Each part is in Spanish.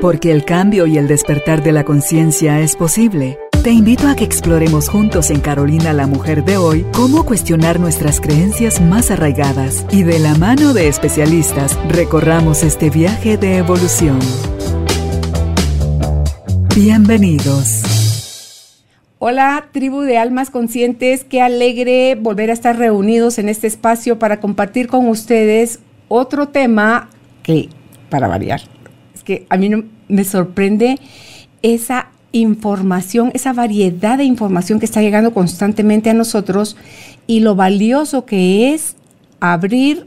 Porque el cambio y el despertar de la conciencia es posible. Te invito a que exploremos juntos en Carolina la Mujer de hoy cómo cuestionar nuestras creencias más arraigadas y de la mano de especialistas recorramos este viaje de evolución. Bienvenidos. Hola, tribu de almas conscientes, qué alegre volver a estar reunidos en este espacio para compartir con ustedes otro tema que, para variar, a mí me sorprende esa información, esa variedad de información que está llegando constantemente a nosotros y lo valioso que es abrir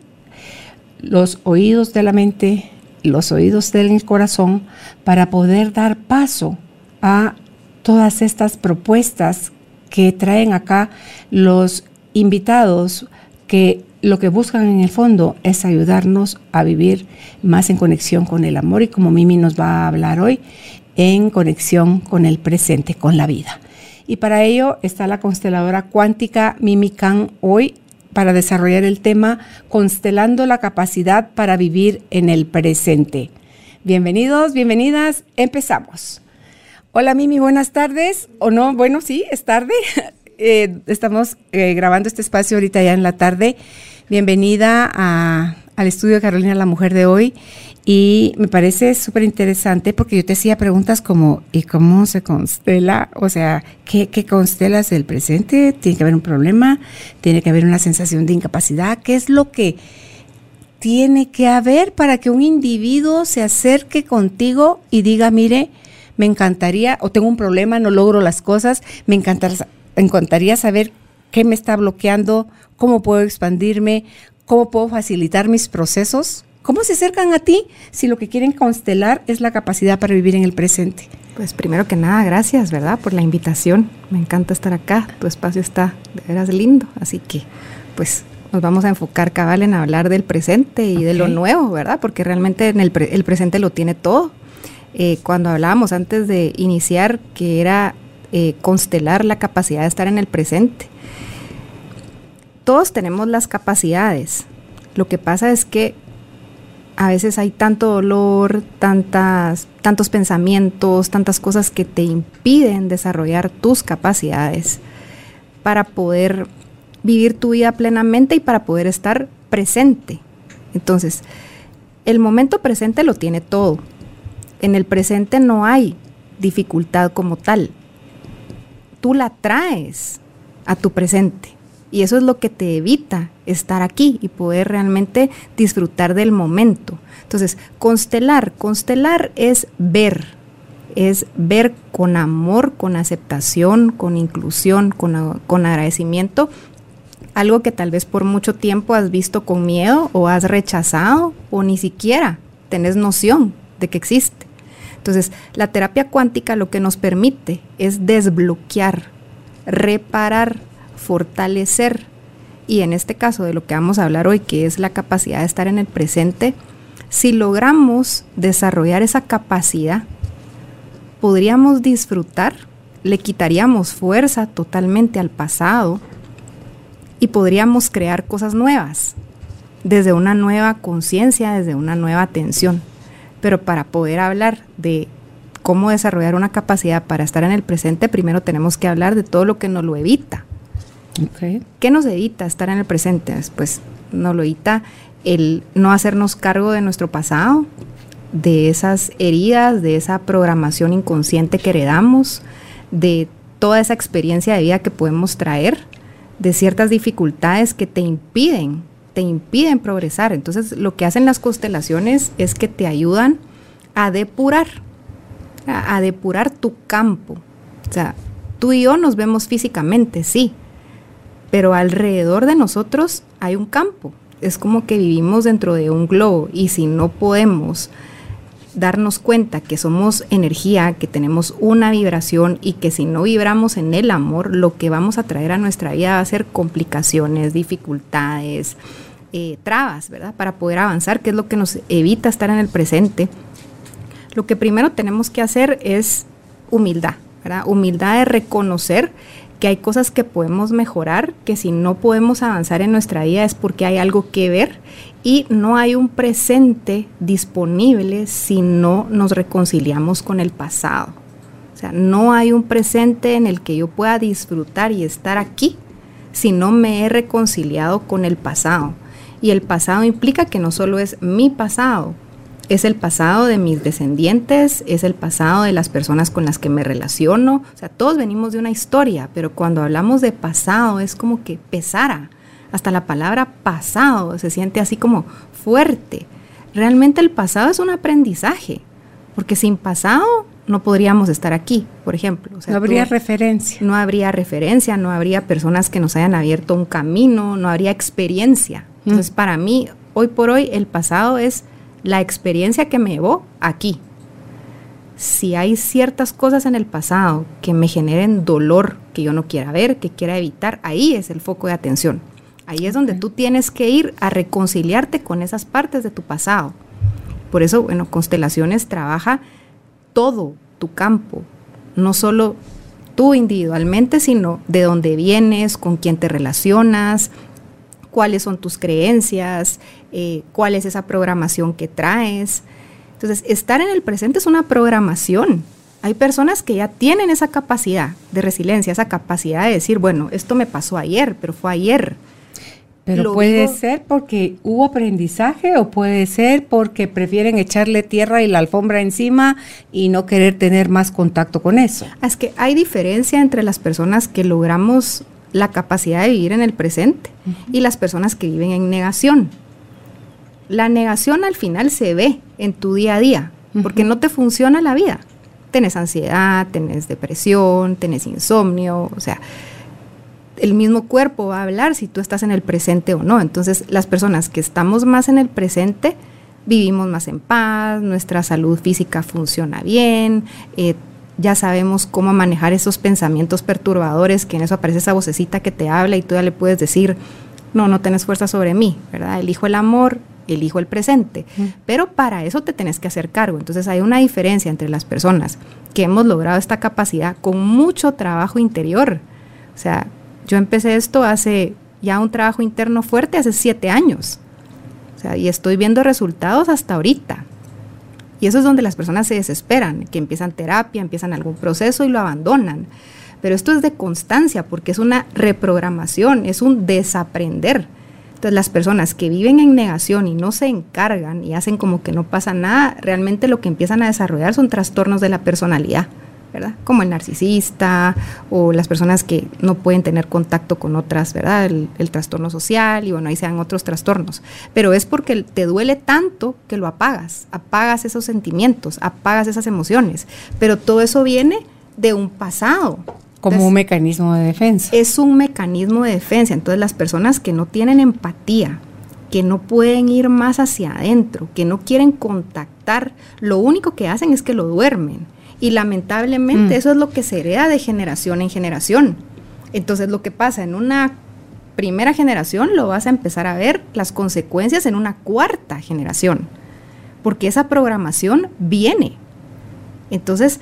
los oídos de la mente, los oídos del corazón para poder dar paso a todas estas propuestas que traen acá los invitados que lo que buscan en el fondo es ayudarnos a vivir más en conexión con el amor y como Mimi nos va a hablar hoy, en conexión con el presente, con la vida. Y para ello está la consteladora cuántica Mimican hoy para desarrollar el tema Constelando la capacidad para vivir en el presente. Bienvenidos, bienvenidas, empezamos. Hola Mimi, buenas tardes. ¿O no? Bueno, sí, es tarde. Eh, estamos eh, grabando este espacio ahorita ya en la tarde. Bienvenida al estudio de Carolina, la mujer de hoy. Y me parece súper interesante porque yo te hacía preguntas como, ¿y cómo se constela? O sea, ¿qué, ¿qué, constelas del presente? ¿Tiene que haber un problema? ¿Tiene que haber una sensación de incapacidad? ¿Qué es lo que tiene que haber para que un individuo se acerque contigo y diga, mire, me encantaría, o tengo un problema, no logro las cosas, me encantaría, encantaría saber qué me está bloqueando, cómo puedo expandirme, cómo puedo facilitar mis procesos? ¿Cómo se acercan a ti si lo que quieren constelar es la capacidad para vivir en el presente? Pues primero que nada, gracias, ¿verdad? Por la invitación. Me encanta estar acá. Tu espacio está de veras lindo. Así que, pues, nos vamos a enfocar cabal en hablar del presente y de lo nuevo, ¿verdad? Porque realmente en el, presente lo tiene todo. Eh, cuando hablábamos antes de iniciar, que era eh, constelar la capacidad de estar en el presente. Todos tenemos las capacidades. Lo que pasa es que a veces hay tanto dolor, tantas, tantos pensamientos, tantas cosas que te impiden desarrollar tus capacidades para poder vivir tu vida plenamente y para poder estar presente. Entonces, el momento presente lo tiene todo. En el presente no hay dificultad como tal. Tú la traes a tu presente. Y eso es lo que te evita estar aquí y poder realmente disfrutar del momento. Entonces, constelar, constelar es ver, es ver con amor, con aceptación, con inclusión, con, con agradecimiento algo que tal vez por mucho tiempo has visto con miedo o has rechazado o ni siquiera tenés noción de que existe. Entonces, la terapia cuántica lo que nos permite es desbloquear, reparar fortalecer. Y en este caso de lo que vamos a hablar hoy, que es la capacidad de estar en el presente, si logramos desarrollar esa capacidad, podríamos disfrutar, le quitaríamos fuerza totalmente al pasado y podríamos crear cosas nuevas, desde una nueva conciencia, desde una nueva atención. Pero para poder hablar de cómo desarrollar una capacidad para estar en el presente, primero tenemos que hablar de todo lo que nos lo evita. ¿Qué nos evita estar en el presente? Pues nos lo evita el no hacernos cargo de nuestro pasado, de esas heridas, de esa programación inconsciente que heredamos, de toda esa experiencia de vida que podemos traer, de ciertas dificultades que te impiden, te impiden progresar. Entonces, lo que hacen las constelaciones es que te ayudan a depurar, a, a depurar tu campo. O sea, tú y yo nos vemos físicamente, sí, pero alrededor de nosotros hay un campo. Es como que vivimos dentro de un globo y si no podemos darnos cuenta que somos energía, que tenemos una vibración y que si no vibramos en el amor, lo que vamos a traer a nuestra vida va a ser complicaciones, dificultades, eh, trabas, ¿verdad? Para poder avanzar, que es lo que nos evita estar en el presente. Lo que primero tenemos que hacer es humildad, ¿verdad? Humildad de reconocer que hay cosas que podemos mejorar, que si no podemos avanzar en nuestra vida es porque hay algo que ver y no hay un presente disponible si no nos reconciliamos con el pasado. O sea, no hay un presente en el que yo pueda disfrutar y estar aquí si no me he reconciliado con el pasado. Y el pasado implica que no solo es mi pasado, es el pasado de mis descendientes, es el pasado de las personas con las que me relaciono. O sea, todos venimos de una historia, pero cuando hablamos de pasado es como que pesara. Hasta la palabra pasado se siente así como fuerte. Realmente el pasado es un aprendizaje, porque sin pasado no podríamos estar aquí, por ejemplo. no habría referencia. No habría referencia, no habría personas que nos hayan abierto un camino, no habría experiencia. Entonces, mm. para mí, hoy por hoy, el pasado es la experiencia que me llevó aquí. Si hay ciertas cosas en el pasado que me generen dolor que yo no quiera ver, que quiera evitar, ahí es el foco de atención. Ahí es donde tú tienes que ir a reconciliarte con esas partes de tu pasado. Por eso, bueno, Constelaciones trabaja todo tu campo, no solo tú individualmente, sino de dónde vienes, con quién te relacionas, cuáles son tus creencias, eh, cuál es esa programación que traes. Entonces, estar en el presente es una programación. Hay personas que ya tienen esa capacidad de resiliencia, esa capacidad de decir, bueno, esto me pasó ayer, pero fue ayer. Pero puede ser porque hubo aprendizaje o puede ser porque prefieren echarle tierra y la alfombra encima y no querer tener más contacto con eso. Es que hay diferencia entre las personas que logramos la capacidad de vivir en el presente y las personas que viven en negación. La negación al final se ve en tu día a día, porque no te funciona la vida. Tenés ansiedad, tenés depresión, tenés insomnio, o sea, el mismo cuerpo va a hablar si tú estás en el presente o no. Entonces, las personas que estamos más en el presente, vivimos más en paz, nuestra salud física funciona bien, eh, ya sabemos cómo manejar esos pensamientos perturbadores, que en eso aparece esa vocecita que te habla y tú ya le puedes decir, no, no tienes fuerza sobre mí, ¿verdad? Elijo el amor, elijo el presente. Pero para eso te tenés que hacer cargo. Entonces hay una diferencia entre las personas que hemos logrado esta capacidad con mucho trabajo interior. O sea, yo empecé esto hace ya un trabajo interno fuerte, hace siete años. O sea, y estoy viendo resultados hasta ahorita. Y eso es donde las personas se desesperan, que empiezan terapia, empiezan algún proceso y lo abandonan. Pero esto es de constancia porque es una reprogramación, es un desaprender. Entonces las personas que viven en negación y no se encargan y hacen como que no pasa nada, realmente lo que empiezan a desarrollar son trastornos de la personalidad. ¿verdad? Como el narcisista o las personas que no pueden tener contacto con otras, ¿verdad? El, trastorno social y bueno, ahí sean otros trastornos. Pero es porque te duele tanto que lo apagas, apagas esos sentimientos, apagas esas emociones. Pero todo eso viene de un pasado. Como un mecanismo de defensa. Es un mecanismo de defensa. Entonces las personas que no tienen empatía, que no pueden ir más hacia adentro, que no quieren contactar, lo único que hacen es que lo duermen y lamentablemente mm. eso es lo que se hereda de generación en generación. Entonces lo que pasa en una primera generación lo vas a empezar a ver las consecuencias en una cuarta generación, porque esa programación viene. Entonces,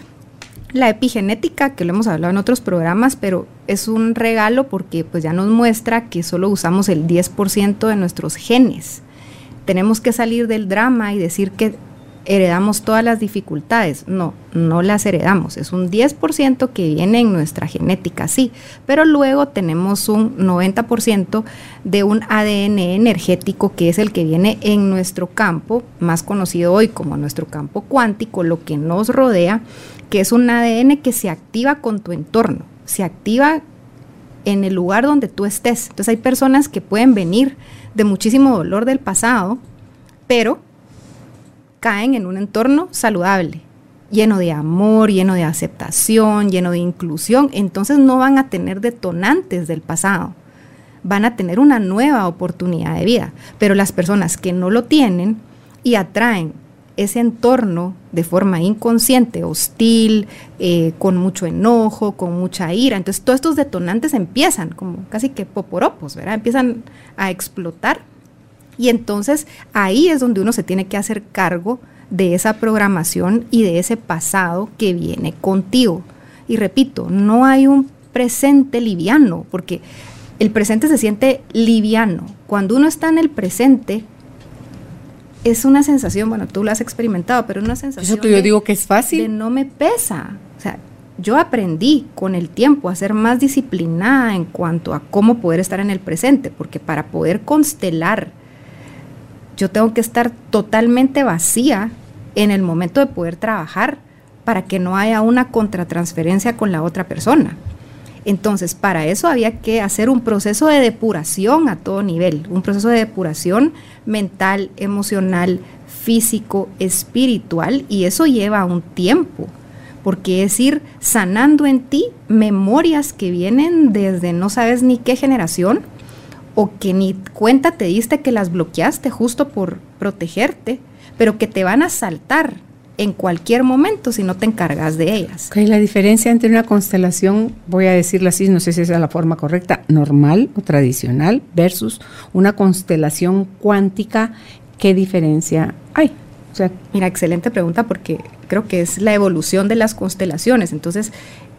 la epigenética, que lo hemos hablado en otros programas, pero es un regalo porque pues ya nos muestra que solo usamos el 10% de nuestros genes. Tenemos que salir del drama y decir que heredamos todas las dificultades. No, no las heredamos. Es un 10% que viene en nuestra genética, sí, pero luego tenemos un 90% de un ADN energético que es el que viene en nuestro campo, más conocido hoy como nuestro campo cuántico, lo que nos rodea, que es un ADN que se activa con tu entorno, se activa en el lugar donde tú estés. Entonces hay personas que pueden venir de muchísimo dolor del pasado, pero caen en un entorno saludable, lleno de amor, lleno de aceptación, lleno de inclusión, entonces no van a tener detonantes del pasado, van a tener una nueva oportunidad de vida. Pero las personas que no lo tienen y atraen ese entorno de forma inconsciente, hostil, eh, con mucho enojo, con mucha ira. Entonces todos estos detonantes empiezan como casi que poporopos, ¿verdad? Empiezan a explotar y entonces ahí es donde uno se tiene que hacer cargo de esa programación y de ese pasado que viene contigo. Y repito, no hay un presente liviano, porque el presente se siente liviano. Cuando uno está en el presente, es una sensación, bueno, tú lo has experimentado, pero una sensación. Eso que yo digo que es fácil. De no me pesa. O sea, yo aprendí con el tiempo a ser más disciplinada en cuanto a cómo poder estar en el presente, porque para poder constelar, yo tengo que estar totalmente vacía en el momento de poder trabajar para que no haya una contratransferencia con la otra persona. Entonces, para eso había que hacer un proceso de depuración a todo nivel, un proceso de depuración mental, emocional, físico, espiritual, y eso lleva un tiempo, porque es ir sanando en ti memorias que vienen desde no sabes ni qué generación, o que ni cuenta te diste que las bloqueaste justo por protegerte, pero que te van a saltar en cualquier momento si no te encargas de ellas. Okay, la diferencia entre una constelación, voy a decirlo así, no sé si esa es la forma correcta, normal o tradicional versus una constelación cuántica, ¿qué diferencia hay? O sea, Mira, excelente pregunta porque creo que es la evolución de las constelaciones. Entonces,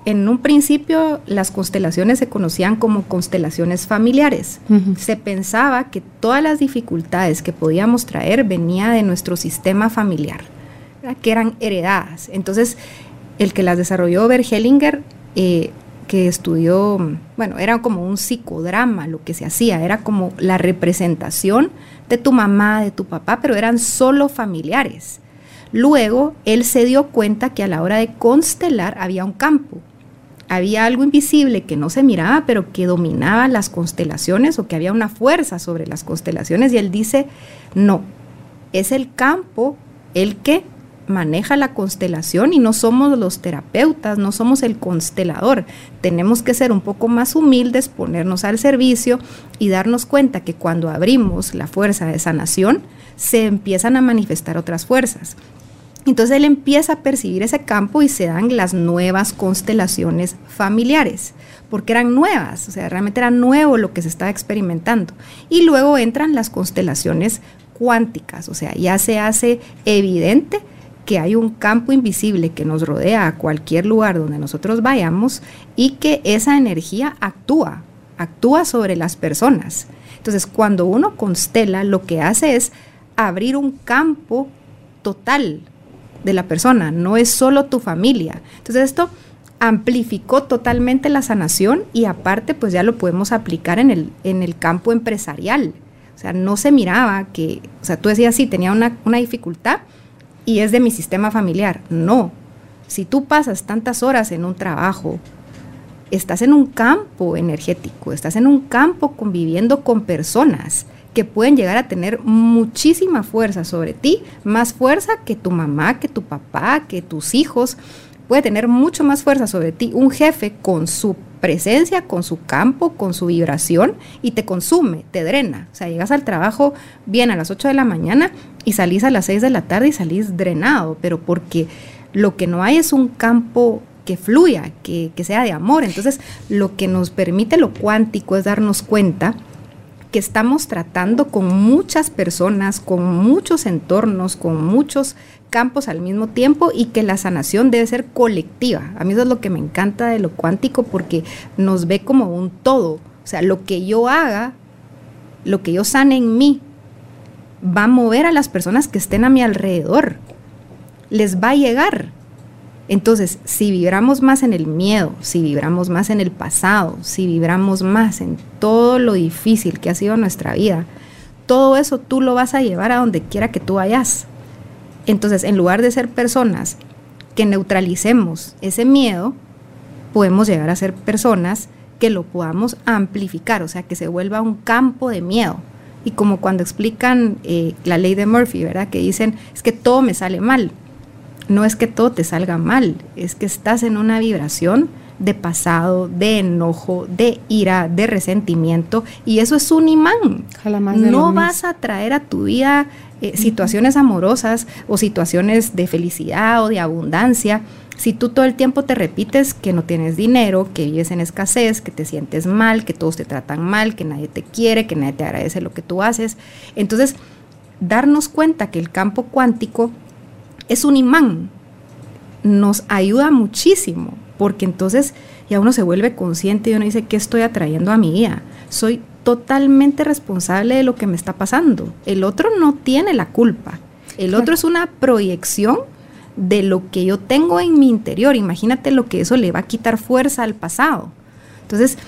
en un principio las constelaciones se conocían como constelaciones familiares. Se pensaba que todas las dificultades que podíamos traer venía de nuestro sistema familiar que eran heredadas. Entonces, el que las desarrolló Bergelinger, eh, que estudió, bueno, era como un psicodrama lo que se hacía, era como la representación de tu mamá, de tu papá, pero eran solo familiares. Luego, él se dio cuenta que a la hora de constelar había un campo, había algo invisible que no se miraba, pero que dominaba las constelaciones o que había una fuerza sobre las constelaciones y él dice, no, es el campo el que maneja la constelación y no somos los terapeutas, no somos el constelador. Tenemos que ser un poco más humildes, ponernos al servicio y darnos cuenta que cuando abrimos la fuerza de sanación, se empiezan a manifestar otras fuerzas. Entonces él empieza a percibir ese campo y se dan las nuevas constelaciones familiares, porque eran nuevas, o sea, realmente era nuevo lo que se estaba experimentando. Y luego entran las constelaciones cuánticas, o sea, ya se hace evidente que hay un campo invisible que nos rodea a cualquier lugar donde nosotros vayamos y que esa energía actúa, actúa sobre las personas. Entonces, cuando uno constela, lo que hace es abrir un campo total de la persona, no es solo tu familia. Entonces, esto amplificó totalmente la sanación y aparte, pues ya lo podemos aplicar en el, en el campo empresarial. O sea, no se miraba que, o sea, tú decías, sí, tenía una, una dificultad, y es de mi sistema familiar. No. Si tú pasas tantas horas en un trabajo, estás en un campo energético, estás en un campo conviviendo con personas que pueden llegar a tener muchísima fuerza sobre ti, más fuerza que tu mamá, que tu papá, que tus hijos, puede tener mucho más fuerza sobre ti un jefe con su presencia, con su campo, con su vibración y te consume, te drena. O sea, llegas al trabajo bien a las 8 de la mañana y salís a las 6 de la tarde y salís drenado, pero porque lo que no hay es un campo que fluya, que, que sea de amor. Entonces, lo que nos permite lo cuántico es darnos cuenta que estamos tratando con muchas personas, con muchos entornos, con muchos campos al mismo tiempo y que la sanación debe ser colectiva. A mí eso es lo que me encanta de lo cuántico porque nos ve como un todo. O sea, lo que yo haga, lo que yo sane en mí, va a mover a las personas que estén a mi alrededor. Les va a llegar. Entonces, si vibramos más en el miedo, si vibramos más en el pasado, si vibramos más en todo lo difícil que ha sido nuestra vida, todo eso tú lo vas a llevar a donde quiera que tú vayas. Entonces, en lugar de ser personas que neutralicemos ese miedo, podemos llegar a ser personas que lo podamos amplificar, o sea, que se vuelva un campo de miedo. Y como cuando explican eh, la ley de Murphy, ¿verdad? Que dicen, es que todo me sale mal no es que todo te salga mal, es que estás en una vibración de pasado, de enojo, de ira, de resentimiento, y eso es un imán. No vas a traer a tu vida eh, situaciones amorosas o situaciones de felicidad o de abundancia si tú todo el tiempo te repites que no tienes dinero, que vives en escasez, que te sientes mal, que todos te tratan mal, que nadie te quiere, que nadie te agradece lo que tú haces. Entonces, darnos cuenta que el campo cuántico es un imán, nos ayuda muchísimo, porque entonces ya uno se vuelve consciente y uno dice, ¿qué estoy atrayendo a mi vida? Soy totalmente responsable de lo que me está pasando. El otro no tiene la culpa. El otro es una proyección de lo que yo tengo en mi interior. Imagínate lo que eso le va a quitar fuerza al pasado. Entonces,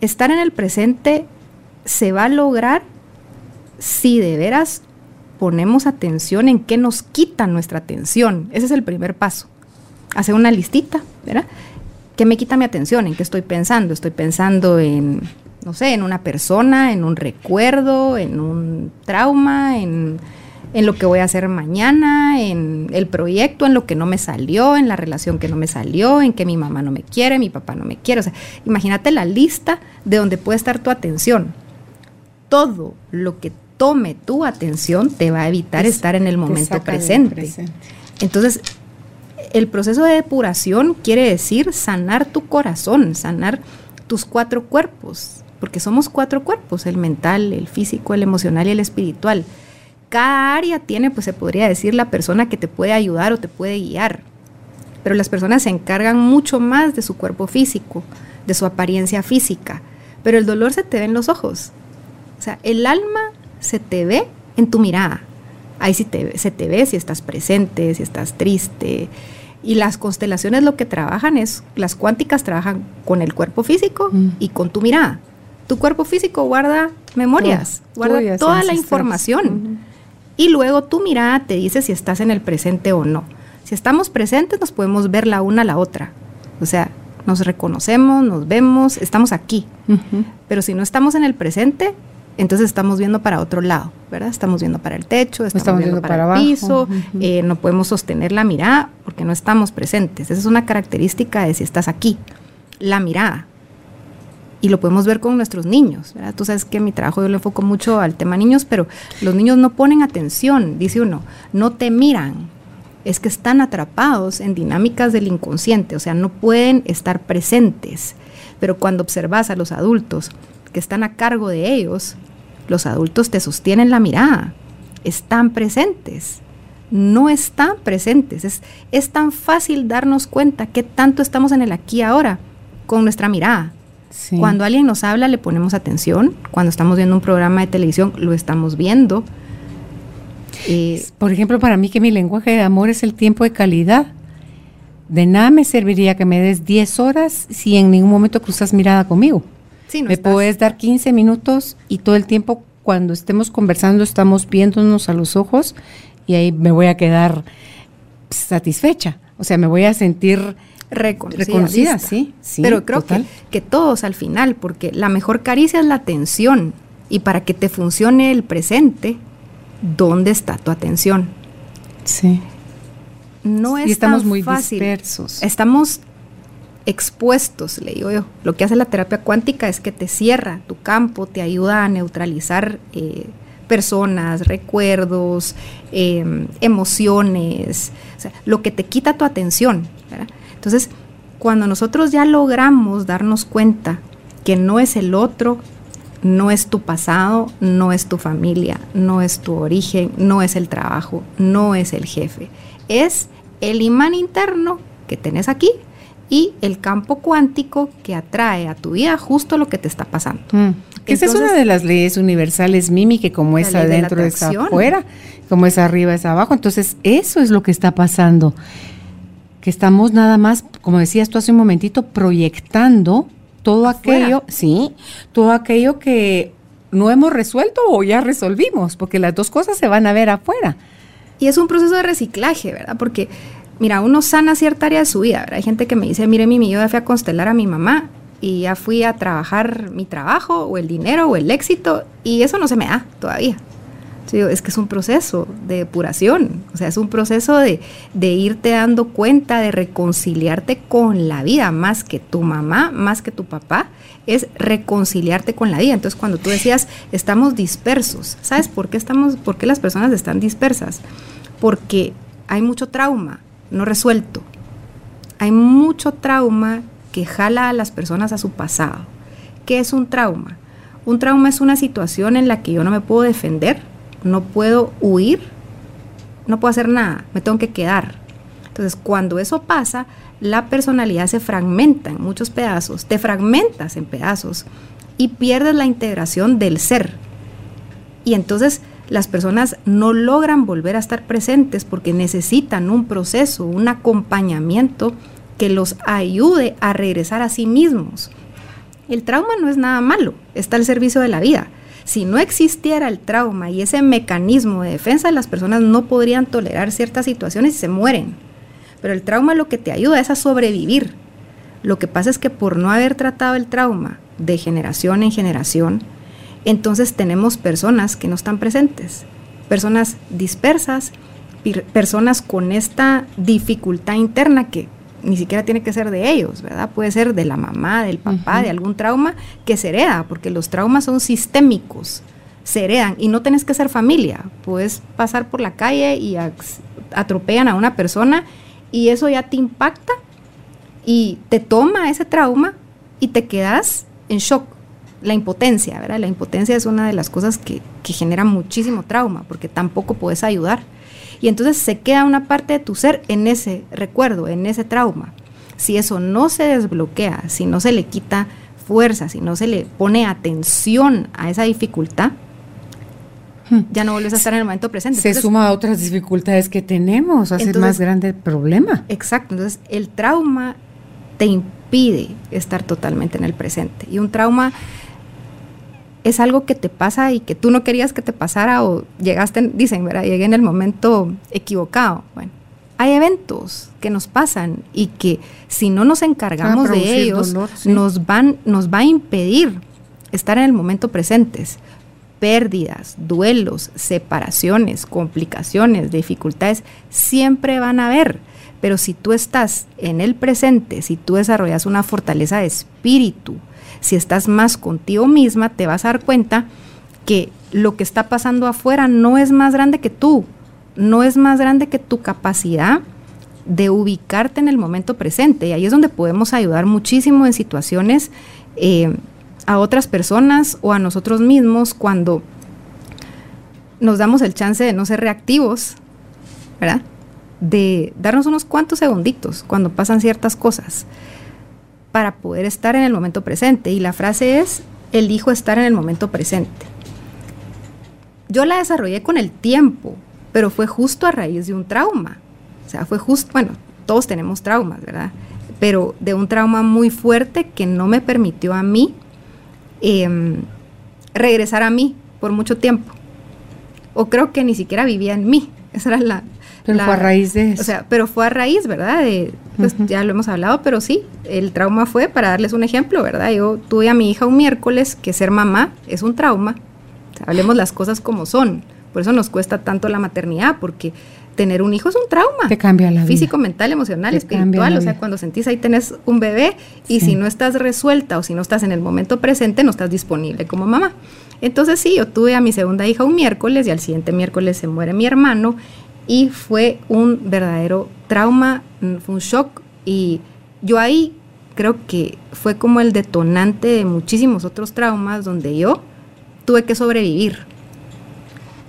estar en el presente se va a lograr si de veras ponemos atención en qué nos quita nuestra atención. Ese es el primer paso. Hacer una listita, ¿verdad? ¿Qué me quita mi atención? ¿En qué estoy pensando? Estoy pensando en, no sé, en una persona, en un recuerdo, en un trauma, en, en lo que voy a hacer mañana, en el proyecto, en lo que no me salió, en la relación que no me salió, en que mi mamá no me quiere, mi papá no me quiere. O sea, imagínate la lista de donde puede estar tu atención. Todo lo que tome tu atención te va a evitar estar en el momento presente. Entonces, el proceso de depuración quiere decir sanar tu corazón, sanar tus cuatro cuerpos, porque somos cuatro cuerpos, el mental, el físico, el emocional y el espiritual. Cada área tiene, pues se podría decir, la persona que te puede ayudar o te puede guiar. Pero las personas se encargan mucho más de su cuerpo físico, de su apariencia física. Pero el dolor se te ve en los ojos. O sea, el alma se te ve en tu mirada. Ahí sí te, se te ve si estás presente, si estás triste. Y las constelaciones lo que trabajan es, las cuánticas trabajan con el cuerpo físico mm. y con tu mirada. Tu cuerpo físico guarda memorias, guarda toda la información. Y luego tu mirada te dice si estás en el presente o no. Si estamos presentes nos podemos ver la una a la otra. O sea, nos reconocemos, nos vemos, estamos aquí. Pero si no estamos en el presente, entonces estamos viendo para otro lado, ¿verdad? Estamos viendo para el techo, estamos, viendo, para, el piso, eh, no podemos sostener la mirada porque no estamos presentes. Esa es una característica de si estás aquí, la mirada. Y lo podemos ver con nuestros niños. Tú sabes que mi trabajo yo le enfoco mucho al tema niños, pero los niños no ponen atención, dice uno, no te miran, es que están atrapados en dinámicas del inconsciente, o sea, no pueden estar presentes. Pero cuando observas a los adultos que están a cargo de ellos, los adultos te sostienen la mirada, están presentes, no están presentes. Es, es tan fácil darnos cuenta que tanto estamos en el aquí ahora con nuestra mirada. Cuando alguien nos habla le ponemos atención, cuando estamos viendo un programa de televisión lo estamos viendo. Eh, Por ejemplo, para mí que mi lenguaje de amor es el tiempo de calidad. De nada me serviría que me des 10 horas si en ningún momento cruzas mirada conmigo me puedes dar 15 minutos y todo el tiempo cuando estemos conversando estamos viéndonos a los ojos y ahí me voy a quedar satisfecha. O sea, me voy a sentir reconocida, sí, Pero creo que, que todos al final, porque la mejor caricia es la atención. Y para que te funcione el presente, ¿dónde está tu atención? Sí. No es estamos muy fácil. dispersos. Estamos expuestos, le digo yo. Lo que hace la terapia cuántica es que te cierra tu campo, te ayuda a neutralizar eh, personas, recuerdos, em, emociones, o sea, lo que te quita tu atención. Entonces, cuando nosotros ya logramos darnos cuenta que no es el otro, no es tu pasado, no es tu familia, no es tu origen, no es el trabajo, no es el jefe, es el imán interno que tenés aquí y el campo cuántico que atrae a tu vida justo lo que te está pasando. Mm. Esa es una de las leyes universales, Mimi, que como es adentro es afuera, como es arriba es abajo. Entonces, eso es lo que está pasando. Que estamos nada más, como decías tú hace un momentito, proyectando todo aquello, sí, todo aquello que no hemos resuelto o ya resolvimos, porque las dos cosas se van a ver afuera. Y es un proceso de reciclaje, ¿verdad? Porque mira, uno sana cierta área de su vida. Hay gente que me dice, mire, Mimi, yo ya fui a constelar a mi mamá y ya fui a trabajar mi trabajo o el dinero o el éxito y eso no se me da todavía. Es que es un proceso de depuración, o sea, es un proceso de, irte dando cuenta, de reconciliarte con la vida, más que tu mamá, más que tu papá, es reconciliarte con la vida. Entonces, cuando tú decías, estamos dispersos, ¿sabes por qué, estamos, por qué las personas están dispersas? Porque hay mucho trauma, no resuelto. Hay mucho trauma que jala a las personas a su pasado. ¿Qué es un trauma? Un trauma es una situación en la que yo no me puedo defender, no puedo huir, no puedo hacer nada, me tengo que quedar. Entonces, cuando eso pasa, la personalidad se fragmenta en muchos pedazos, te fragmentas en pedazos y pierdes la integración del ser. Y entonces las personas no logran volver a estar presentes porque necesitan un proceso, un acompañamiento que los ayude a regresar a sí mismos. El trauma no es nada malo, está al servicio de la vida. Si no existiera el trauma y ese mecanismo de defensa, las personas no podrían tolerar ciertas situaciones y se mueren. Pero el trauma lo que te ayuda es a sobrevivir. Lo que pasa es que por no haber tratado el trauma de generación en generación, entonces tenemos personas que no están presentes, personas dispersas, personas con esta dificultad interna que ni siquiera tiene que ser de ellos, ¿verdad? Puede ser de la mamá, del papá, de algún trauma que se hereda, porque los traumas son sistémicos, se heredan y no tenés que ser familia, puedes pasar por la calle y atropellan a una persona y eso ya te impacta y te toma ese trauma y te quedas en shock la impotencia, ¿verdad? La impotencia es una de las cosas que, genera muchísimo trauma, porque tampoco puedes ayudar. Y entonces se queda una parte de tu ser en ese recuerdo, en ese trauma. Si eso no se desbloquea, si no se le quita fuerza, si no se le pone atención a esa dificultad, hmm. ya no vuelves a estar en el momento presente. Se suma a otras dificultades que tenemos, hace más grande el problema. Exacto, entonces el trauma te impide estar totalmente en el presente. Y un trauma es algo que te pasa y que tú no querías que te pasara o llegaste, dicen, ¿verdad? Llegué en el momento equivocado. Bueno, hay eventos que nos pasan y que si no nos encargamos de ellos, nos, van, nos va a impedir estar en el momento presentes. Pérdidas, duelos, separaciones, complicaciones, dificultades, siempre van a haber. Pero si tú estás en el presente, si tú desarrollas una fortaleza de espíritu, si estás más contigo misma, te vas a dar cuenta que lo que está pasando afuera no es más grande que tú, no es más grande que tu capacidad de ubicarte en el momento presente. Y ahí es donde podemos ayudar muchísimo en situaciones eh, a otras personas o a nosotros mismos cuando nos damos el chance de no ser reactivos, ¿verdad? De darnos unos cuantos segunditos cuando pasan ciertas cosas para poder estar en el momento presente. Y la frase es, elijo estar en el momento presente. Yo la desarrollé con el tiempo, pero fue justo a raíz de un trauma. O sea, fue justo, bueno, todos tenemos traumas, ¿verdad? Pero de un trauma muy fuerte que no me permitió a mí em, regresar a mí por mucho tiempo. O creo que ni siquiera vivía en mí. Esa era la, pero fue a raíz de eso. O sea, pero fue a raíz, ¿verdad? De, pues ya lo hemos hablado, pero sí, el trauma fue, para darles un ejemplo, ¿verdad? Yo tuve a mi hija un miércoles, que ser mamá es un trauma. hablemos las cosas como son. Por eso nos cuesta tanto la maternidad, porque tener un hijo es un trauma. Te cambia la vida. Físico, mental, emocional, espiritual. O sea, cuando sentís ahí tenés un bebé y si no estás resuelta o si no estás en el momento presente, no estás disponible como mamá. Entonces sí, yo tuve a mi segunda hija un miércoles y al siguiente miércoles se muere mi hermano y fue un verdadero trauma, mm, fue un shock y yo ahí creo que fue como el detonante de muchísimos otros traumas donde yo tuve que sobrevivir.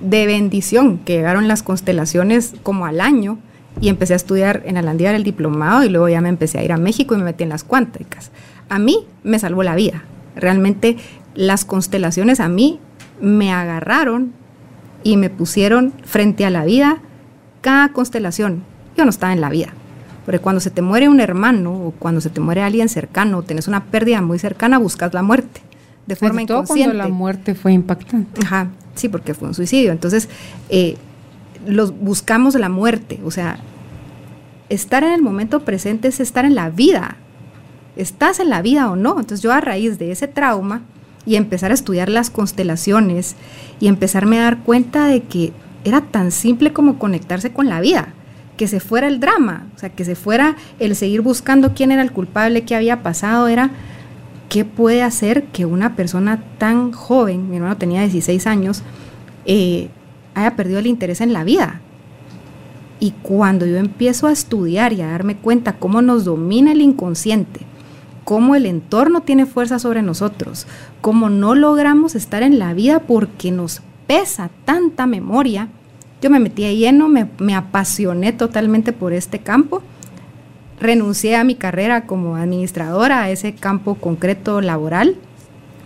De bendición, que llegaron las constelaciones como al año y empecé a estudiar en Alandía el diplomado y luego ya me empecé a ir a México y me metí en las cuánticas. A mí me salvó la vida. Realmente las constelaciones a mí me agarraron y me pusieron frente a la vida cada constelación, yo no estaba en la vida. Porque cuando se te muere un hermano o cuando se te muere alguien cercano, o tienes una pérdida muy cercana, buscas la muerte de forma inconsciente. cuando la muerte fue impactante. Ajá, sí, porque fue un suicidio. Entonces, eh, los, buscamos la muerte. O sea, estar en el momento presente es estar en la vida. ¿Estás en la vida o no? Entonces yo a raíz de ese trauma y empezar a estudiar las constelaciones y empezarme a dar cuenta de que era tan simple como conectarse con la vida, que se fuera el drama, o sea, que se fuera el seguir buscando quién era el culpable, qué había pasado, era qué puede hacer que una persona tan joven, mi hermano tenía 16 años, eh, haya perdido el interés en la vida. Y cuando yo empiezo a estudiar y a darme cuenta cómo nos domina el inconsciente, cómo el entorno tiene fuerza sobre nosotros, cómo no logramos estar en la vida porque nos pesa tanta memoria, Yo me metí de lleno, me, me apasioné totalmente por este campo. Renuncié a mi carrera como administradora, a ese campo concreto laboral.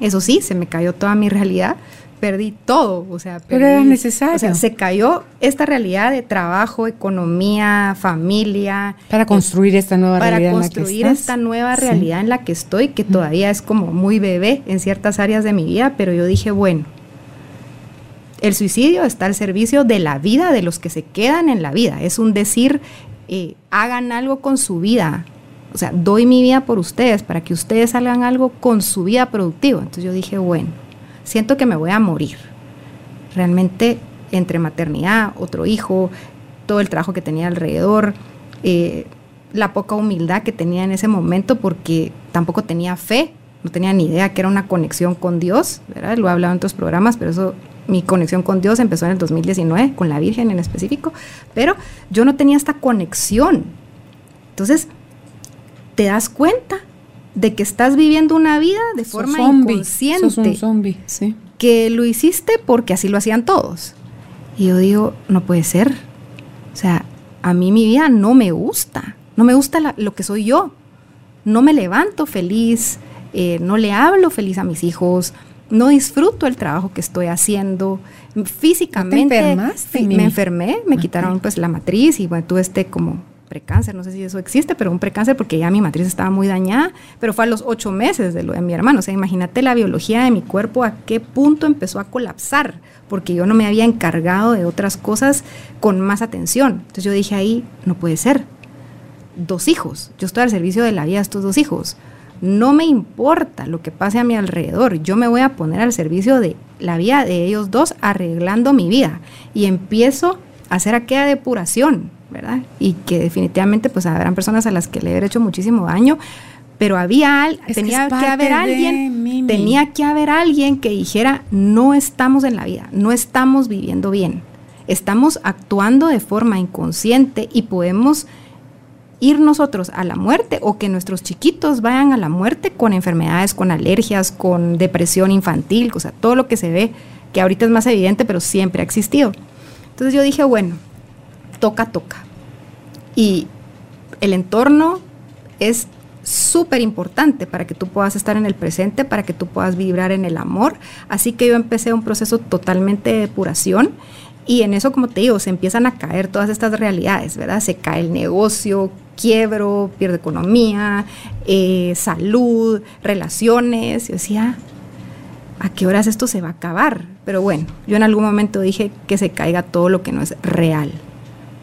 Eso sí, se me cayó toda mi realidad, perdí todo, o sea, Pero era necesario. o sea, se cayó esta realidad de trabajo, economía, familia. Para construir esta nueva para realidad. construir en la que estás. esta nueva Sí. realidad en la que estoy, que todavía es como muy bebé en ciertas áreas de mi vida, pero yo dije, bueno, el suicidio está al servicio de la vida de los que se quedan en la vida. Es un decir, eh, hagan algo con su vida. O sea, doy mi vida por ustedes para que ustedes hagan algo con su vida productiva. Entonces yo dije, bueno, siento que me voy a morir. Realmente entre maternidad, otro hijo, todo el trabajo que tenía alrededor, eh, la poca humildad que tenía en ese momento porque tampoco tenía fe, no tenía ni idea que era una conexión con Dios. Lo he hablado en otros programas, pero eso, mi conexión con Dios empezó en el 2019, con la Virgen en específico, pero yo no tenía esta conexión. Entonces, te das cuenta de que estás viviendo una vida de Sos forma zombie, inconsciente Sos un zombie, sí. que lo hiciste porque así lo hacían todos. Y yo digo, no puede ser. O sea, a mí mi vida no me gusta. No me gusta la- lo que soy yo. No me levanto feliz, eh, no le hablo feliz a mis hijos, no disfruto el trabajo que estoy haciendo. Físicamente enfermaste, fi- Mimi? me enfermé, me quitaron pues la matriz y bueno, tuve este como precáncer, no sé si eso existe, pero un precáncer porque ya mi matriz estaba muy dañada, pero fue a los ocho meses de lo de mi hermano. O sea, imagínate la biología de mi cuerpo a qué punto empezó a colapsar, porque yo no me había encargado de otras cosas con más atención. Entonces yo dije ahí, no puede ser. Dos hijos, yo estoy al servicio de la vida de estos dos hijos. No me importa lo que pase a mi alrededor, yo me voy a poner al servicio de la vida de ellos dos arreglando mi vida. Y empiezo a hacer aquella depuración, ¿verdad? Y que definitivamente pues habrán personas a las que le he hecho muchísimo daño, pero había al- Es que tenía que, haber alguien, tenía que haber alguien que dijera, no estamos en la vida, no estamos viviendo bien, estamos actuando de forma inconsciente y podemos ir nosotros a la muerte o que nuestros chiquitos vayan a la muerte con enfermedades, con alergias, con depresión infantil, o sea, todo lo que se ve, que ahorita es más evidente, pero siempre ha existido. Entonces yo dije, bueno, toca, toca. Y el entorno es súper importante para que tú puedas estar en el presente, para que tú puedas vibrar en el amor. Así que yo empecé un proceso totalmente de depuración y en eso, como te digo, se empiezan a caer todas estas realidades, ¿verdad? Se cae el negocio, quiebro, pierdo economía, eh, salud, relaciones. Yo decía, ¿a qué horas esto se va a acabar? Pero bueno, yo en algún momento dije que se caiga todo lo que no es real.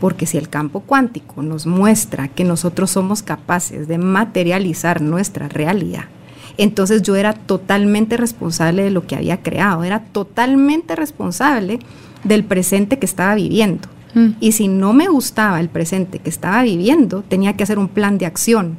Porque si el campo cuántico nos muestra que nosotros somos capaces de materializar nuestra realidad, entonces yo era totalmente responsable de lo que había creado, era totalmente responsable del presente que estaba viviendo. Mm. Y si no me gustaba el presente que estaba viviendo, tenía que hacer un plan de acción,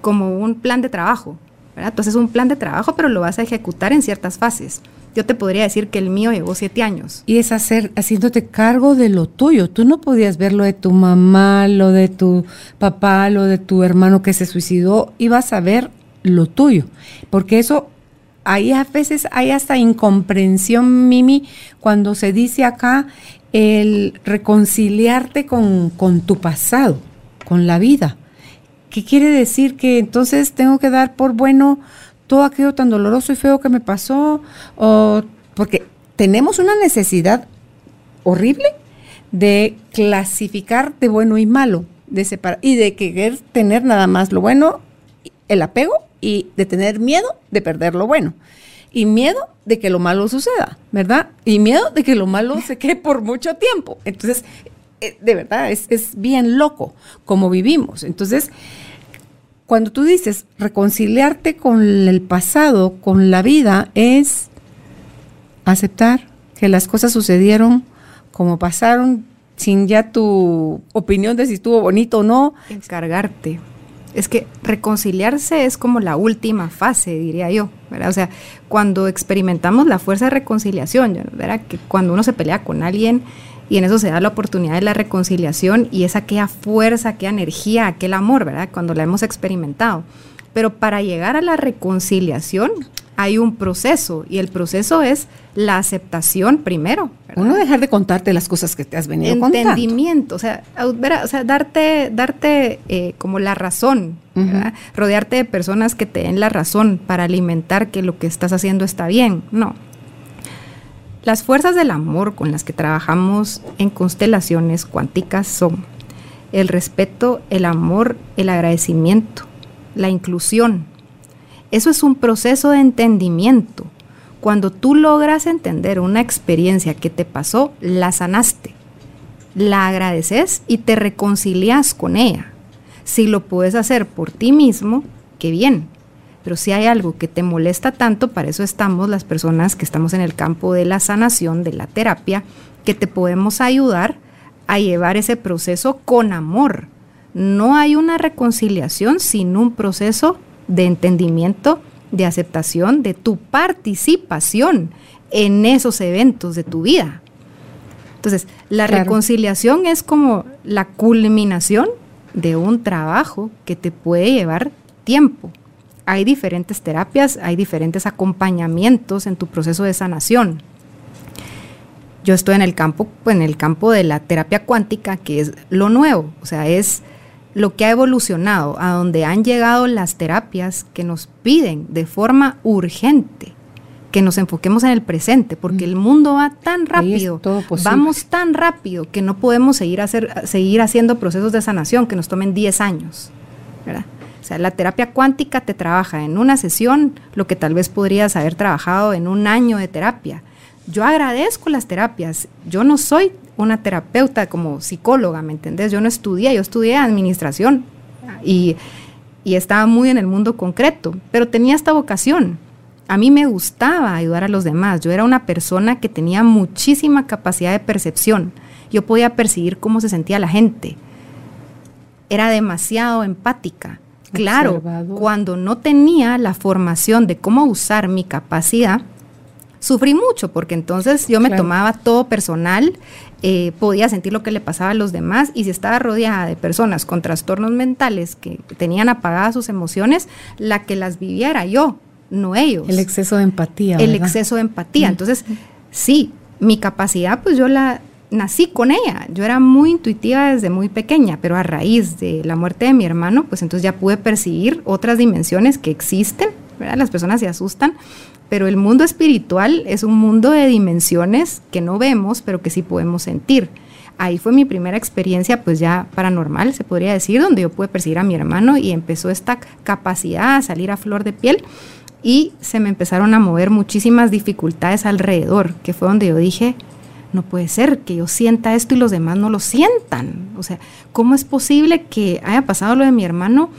como un plan de trabajo. ¿verdad? Entonces un plan de trabajo, pero lo vas a ejecutar en ciertas fases. Yo te podría decir que el mío llevó siete años. Y es hacer, haciéndote cargo de lo tuyo. Tú no podías ver lo de tu mamá, lo de tu papá, lo de tu hermano que se suicidó. Ibas a ver lo tuyo. Porque eso, ahí a veces hay hasta incomprensión, Mimi, cuando se dice acá el reconciliarte con, con tu pasado, con la vida. ¿Qué quiere decir? Que entonces tengo que dar por bueno todo aquello tan doloroso y feo que me pasó, o porque tenemos una necesidad horrible de clasificar de bueno y malo, de separar y de querer tener nada más lo bueno, el apego y de tener miedo de perder lo bueno. Y miedo de que lo malo suceda, ¿verdad? Y miedo de que lo malo se quede por mucho tiempo. Entonces, eh, de verdad, es, es bien loco como vivimos. Entonces, cuando tú dices reconciliarte con el pasado, con la vida, es aceptar que las cosas sucedieron como pasaron, sin ya tu opinión de si estuvo bonito o no. encargarte. Es que reconciliarse es como la última fase, diría yo, ¿verdad? O sea, cuando experimentamos la fuerza de reconciliación. Que cuando uno se pelea con alguien y en eso se da la oportunidad de la reconciliación y es aquella fuerza, aquella energía, aquel amor, ¿verdad? Cuando la hemos experimentado. Pero para llegar a la reconciliación hay un proceso y el proceso es la aceptación primero. Uno dejar de contarte las cosas que te has venido Entendimiento, o sea, o sea, darte, darte eh, como la razón, rodearte de personas que te den la razón para alimentar que lo que estás haciendo está bien. No. Las fuerzas del amor con las que trabajamos en constelaciones cuánticas son el respeto, el amor, el agradecimiento, la inclusión, eso es un proceso de entendimiento. Cuando tú logras entender una experiencia que te pasó, la sanaste, la agradeces y te reconcilias con ella. Si lo puedes hacer por ti mismo, qué bien. Pero si hay algo que te molesta tanto, para eso estamos las personas que estamos en el campo de la sanación, de la terapia, que te podemos ayudar a llevar ese proceso con amor. No hay una reconciliación sin un proceso de entendimiento, de aceptación de tu participación en esos eventos de tu vida. Entonces, la reconciliación es como la culminación de un trabajo que te puede llevar tiempo. Hay diferentes terapias, hay diferentes acompañamientos en tu proceso de sanación. Yo estoy en el campo, pues en el campo de la terapia cuántica, que es lo nuevo, o sea, es lo que ha evolucionado, a donde han llegado las terapias que nos piden de forma urgente que nos enfoquemos en el presente, porque el mundo va tan rápido, vamos tan rápido que no podemos seguir, hacer, seguir haciendo procesos de sanación que nos tomen 10 años. O sea, la terapia cuántica te trabaja en una sesión lo que tal vez podrías haber trabajado en un año de terapia. Yo agradezco las terapias. Yo no soy una terapeuta como psicóloga, ¿me entendés? Yo no estudié, yo estudié administración y, y estaba muy en el mundo concreto, pero tenía esta vocación. A mí me gustaba ayudar a los demás. Yo era una persona que tenía muchísima capacidad de percepción. Yo podía percibir cómo se sentía la gente. Era demasiado empática. Claro, cuando no tenía la formación de cómo usar mi capacidad, sufrí mucho porque entonces yo me tomaba todo personal, eh, podía sentir lo que le pasaba a los demás y si estaba rodeada de personas con trastornos mentales que tenían apagadas sus emociones, la que las viviera yo, no ellos. El exceso de empatía. El exceso de empatía. Entonces, sí, mi capacidad pues yo la nací con ella. Yo era muy intuitiva desde muy pequeña, pero a raíz de la muerte de mi hermano, pues entonces ya pude percibir otras dimensiones que existen, ¿verdad? Las personas se asustan pero el mundo espiritual es un mundo de dimensiones que no vemos, pero que sí podemos sentir. Ahí fue mi primera experiencia, pues ya paranormal, se podría decir, donde yo pude percibir a mi hermano y empezó esta capacidad a salir a flor de piel y se me empezaron a mover muchísimas dificultades alrededor, que fue donde yo dije, no puede ser que yo sienta esto y los demás no lo sientan. O sea, ¿cómo es posible que haya pasado lo de mi hermano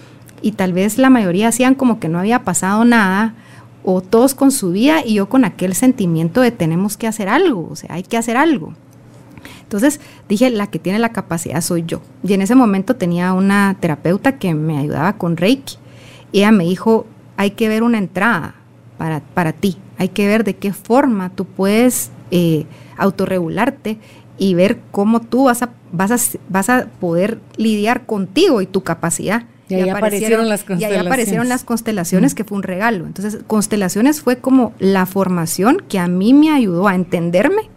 y tal vez la mayoría hacían como que no había pasado nada? O todos con su vida y yo con aquel sentimiento de tenemos que hacer algo, o sea, hay que hacer algo. Entonces dije, la que tiene la capacidad soy yo. Y en ese momento tenía una terapeuta que me ayudaba con Reiki. Y ella me dijo, hay que ver una entrada para, para ti, hay que ver de qué forma tú puedes eh, autorregularte y ver cómo tú vas a, vas, a, vas a poder lidiar contigo y tu capacidad. Y ahí aparecieron, las constelaciones. Y ahí aparecieron las constelaciones, que fue un regalo. Entonces, constelaciones fue como la formación que a mí me ayudó a entenderme,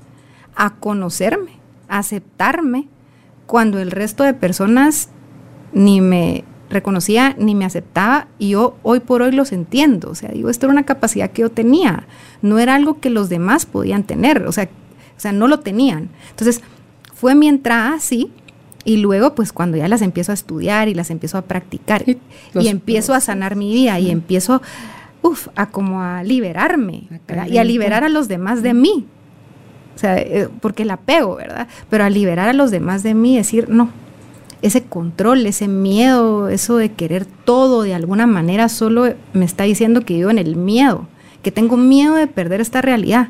a conocerme, a aceptarme, cuando el resto de personas ni me reconocía ni me aceptaba y yo hoy por hoy los entiendo. O sea, digo, esto era una capacidad que yo tenía, no era algo que los demás podían tener, o sea, o sea no lo tenían. Entonces, fue mi entrada así y luego, pues cuando ya las empiezo a estudiar y las empiezo a practicar y, empiezo a sanar mi vida y empiezo, uff, a como a liberarme y a liberar a los demás de mí. O sea, eh, porque la pego, ¿verdad? Pero a liberar a los demás de mí, decir, no, ese control, ese miedo, eso de querer todo de alguna manera, solo me está diciendo que vivo en el miedo, que tengo miedo de perder esta realidad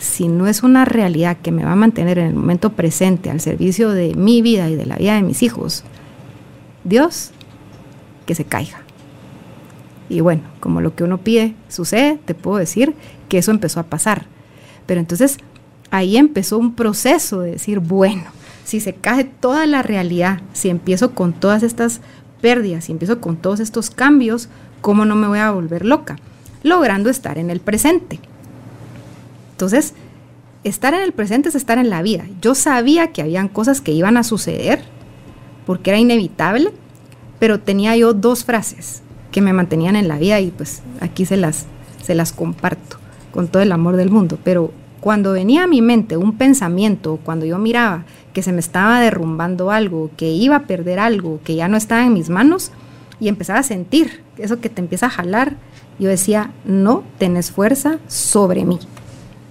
si no es una realidad que me va a mantener en el momento presente al servicio de mi vida y de la vida de mis hijos, Dios, que se caiga. Y bueno, como lo que uno pide sucede, te puedo decir que eso empezó a pasar. Pero entonces ahí empezó un proceso de decir, bueno, si se cae toda la realidad, si empiezo con todas estas pérdidas, si empiezo con todos estos cambios, ¿cómo no me voy a volver loca? logrando estar en el presente. Entonces, estar en el presente es estar en la vida. Yo sabía que habían cosas que iban a suceder porque era inevitable, pero tenía yo dos frases que me mantenían en la vida y pues aquí se las, se las comparto con todo el amor del mundo. Pero cuando venía a mi mente un pensamiento, cuando yo miraba que se me estaba derrumbando algo, que iba a perder algo, que ya no estaba en mis manos, y empezaba a sentir eso que te empieza a jalar, yo decía, no tenés fuerza sobre mí.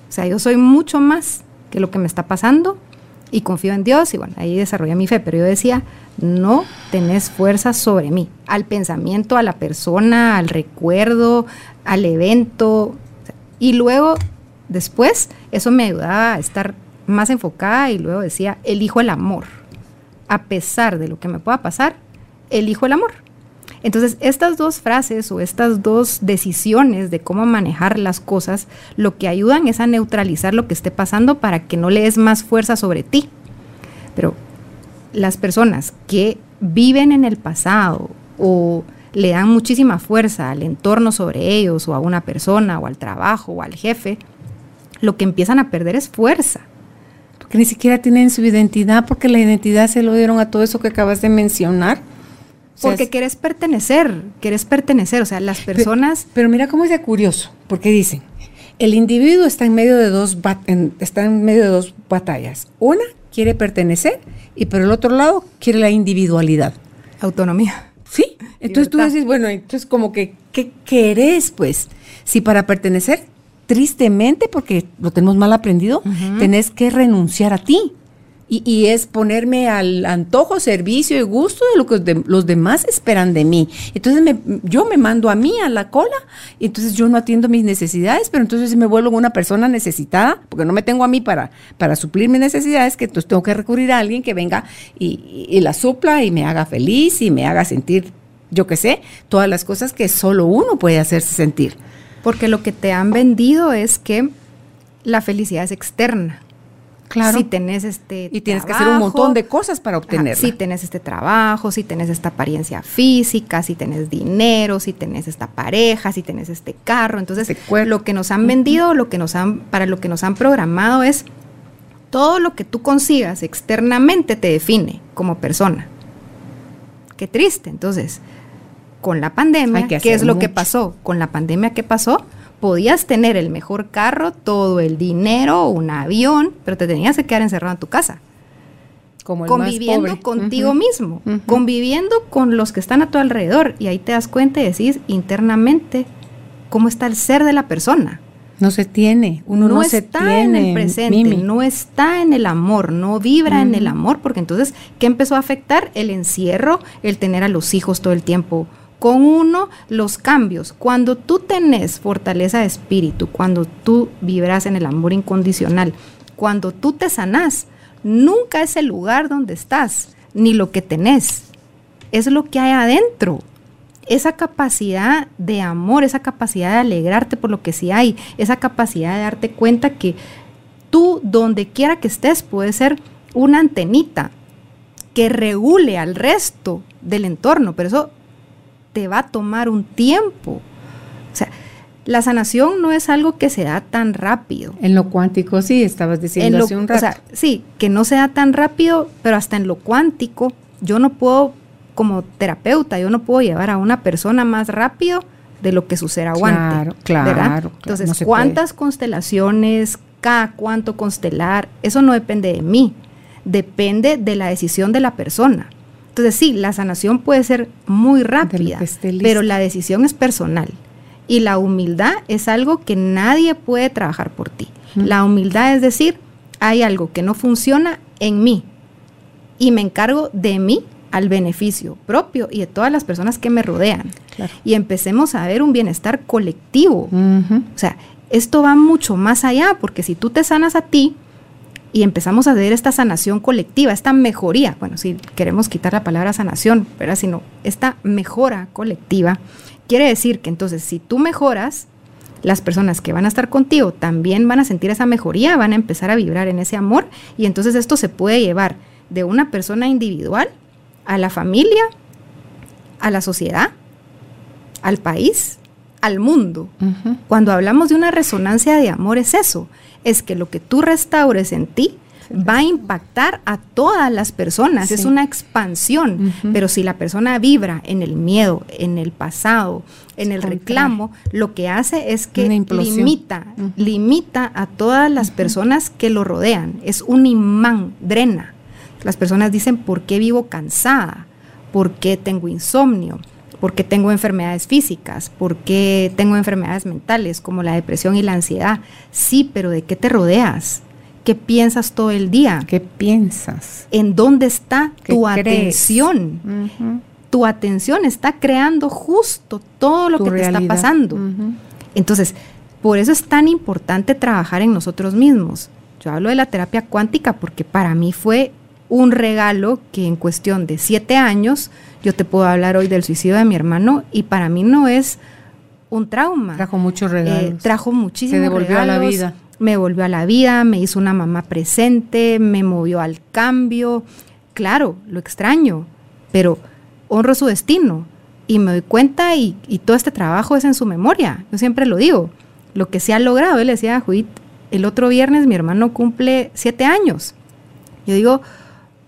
O sea, yo soy mucho más que lo que me está pasando y confío en Dios y bueno, ahí desarrollé mi fe, pero yo decía, no tenés fuerza sobre mí, al pensamiento, a la persona, al recuerdo, al evento. Y luego, después, eso me ayudaba a estar más enfocada y luego decía, elijo el amor. A pesar de lo que me pueda pasar, elijo el amor. Entonces, estas dos frases o estas dos decisiones de cómo manejar las cosas, lo que ayudan es a neutralizar lo que esté pasando para que no le des más fuerza sobre ti. Pero las personas que viven en el pasado o le dan muchísima fuerza al entorno sobre ellos o a una persona o al trabajo o al jefe, lo que empiezan a perder es fuerza. Porque ni siquiera tienen su identidad, porque la identidad se lo dieron a todo eso que acabas de mencionar. Porque quieres pertenecer, quieres pertenecer, o sea, las personas... Pero, mira cómo es de curioso, porque dicen, el individuo está en medio de dos, está en medio de dos batallas. Una quiere pertenecer y por el otro lado quiere la individualidad. Autonomía. Sí, entonces tú dices, bueno, entonces como que, ¿qué querés pues? Si para pertenecer, tristemente, porque lo tenemos mal aprendido, tenés que renunciar a ti y, es ponerme al antojo, servicio y gusto de lo que los demás esperan de mí. Entonces me, yo me mando a mí a la cola y entonces yo no atiendo mis necesidades, pero entonces me vuelvo una persona necesitada, porque no me tengo a mí para, para suplir mis necesidades, que entonces tengo que recurrir a alguien que venga y, y la supla y me haga feliz y me haga sentir, yo qué sé, todas las cosas que solo uno puede hacerse sentir. Porque lo que te han vendido es que la felicidad es externa Claro. Si tenés este Y tienes que hacer un montón de cosas para obtenerla. si tenés este trabajo, si tenés esta apariencia física, si tenés dinero, si tenés esta pareja, si tenés este carro. Entonces, este lo que nos han vendido, lo que nos han, para lo que nos han programado es todo lo que tú consigas externamente te define como persona. Qué triste. Entonces, con la pandemia, ¿qué es lo que pasó? Con la pandemia, ¿qué pasó? Podías tener el mejor carro, todo el dinero, un avión, pero te tenías que quedar encerrado en tu casa. Como conviviendo contigo mismo, conviviendo con los que están a tu alrededor. Y ahí te das cuenta y decís internamente cómo está el ser de la persona. No se tiene, uno no, está en el presente, no está en el amor, no vibra en el amor, porque entonces, ¿qué empezó a afectar? El encierro, el tener a los hijos todo el tiempo con uno los cambios. Cuando tú tenés fortaleza de espíritu, cuando tú vibras en el amor incondicional, cuando tú te sanás, nunca es el lugar donde estás, ni lo que tenés, es lo que hay adentro. Esa capacidad de amor, esa capacidad de alegrarte por lo que sí hay, esa capacidad de darte cuenta que tú, donde quiera que estés, puedes ser una antenita que regule al resto del entorno, pero eso te va a tomar un tiempo. O sea, la sanación no es algo que se da tan rápido. En lo cuántico, sí, estabas diciendo hace un rato. O sea, sí, que no se da tan rápido, pero hasta en lo cuántico, yo no puedo, como terapeuta, yo no puedo llevar a una persona más rápido de lo que su ser aguante. Claro, claro. Entonces, ¿cuántas constelaciones, cada cuánto constelar? Eso no depende de mí, depende de la decisión de la persona. Entonces sí, la sanación puede ser muy rápida, pero la decisión es personal. Y la humildad es algo que nadie puede trabajar por ti. La humildad es decir, hay algo que no funciona en mí y me encargo de mí al beneficio propio y de todas las personas que me rodean. Y empecemos a ver un bienestar colectivo. O sea, esto va mucho más allá, porque si tú te sanas a ti, y empezamos a ver esta sanación colectiva, esta mejoría, bueno, si queremos quitar la palabra sanación, ¿verdad? Sino esta mejora colectiva, quiere decir que entonces si tú mejoras, las personas que van a estar contigo también van a sentir esa mejoría, van a empezar a vibrar en ese amor y entonces esto se puede llevar de una persona individual a la familia, a la sociedad, al país, al mundo. Cuando hablamos de una resonancia de amor es eso, es que lo que tú restaures en ti va a impactar a todas las personas, es una expansión, pero si la persona vibra en el miedo, en el pasado, en el reclamo, lo que hace es que limita, limita a todas las personas que lo rodean, es un imán, drena. Las personas dicen, ¿por qué vivo cansada? ¿Por qué tengo insomnio? ¿Por qué tengo enfermedades físicas? ¿Por qué tengo enfermedades mentales como la depresión y la ansiedad? Sí, pero ¿de qué te rodeas? ¿Qué piensas todo el día? ¿Qué piensas? ¿En dónde está tu atención? Tu atención está creando justo todo lo que te está pasando. Entonces, por eso es tan importante trabajar en nosotros mismos. Yo hablo de la terapia cuántica porque para mí fue un regalo que en cuestión de siete años, yo te puedo hablar hoy del suicidio de mi hermano y para mí no es un trauma. Trajo muchos regalos. Eh, trajo muchísimos Se devolvió a la vida. Me volvió a la vida, me hizo una mamá presente, me movió al cambio. Claro, lo extraño, pero honro su destino y me doy cuenta y, todo este trabajo es en su memoria. Yo siempre lo digo. Lo que se ha logrado, él decía a Juit, el otro viernes mi hermano cumple siete años. Yo digo,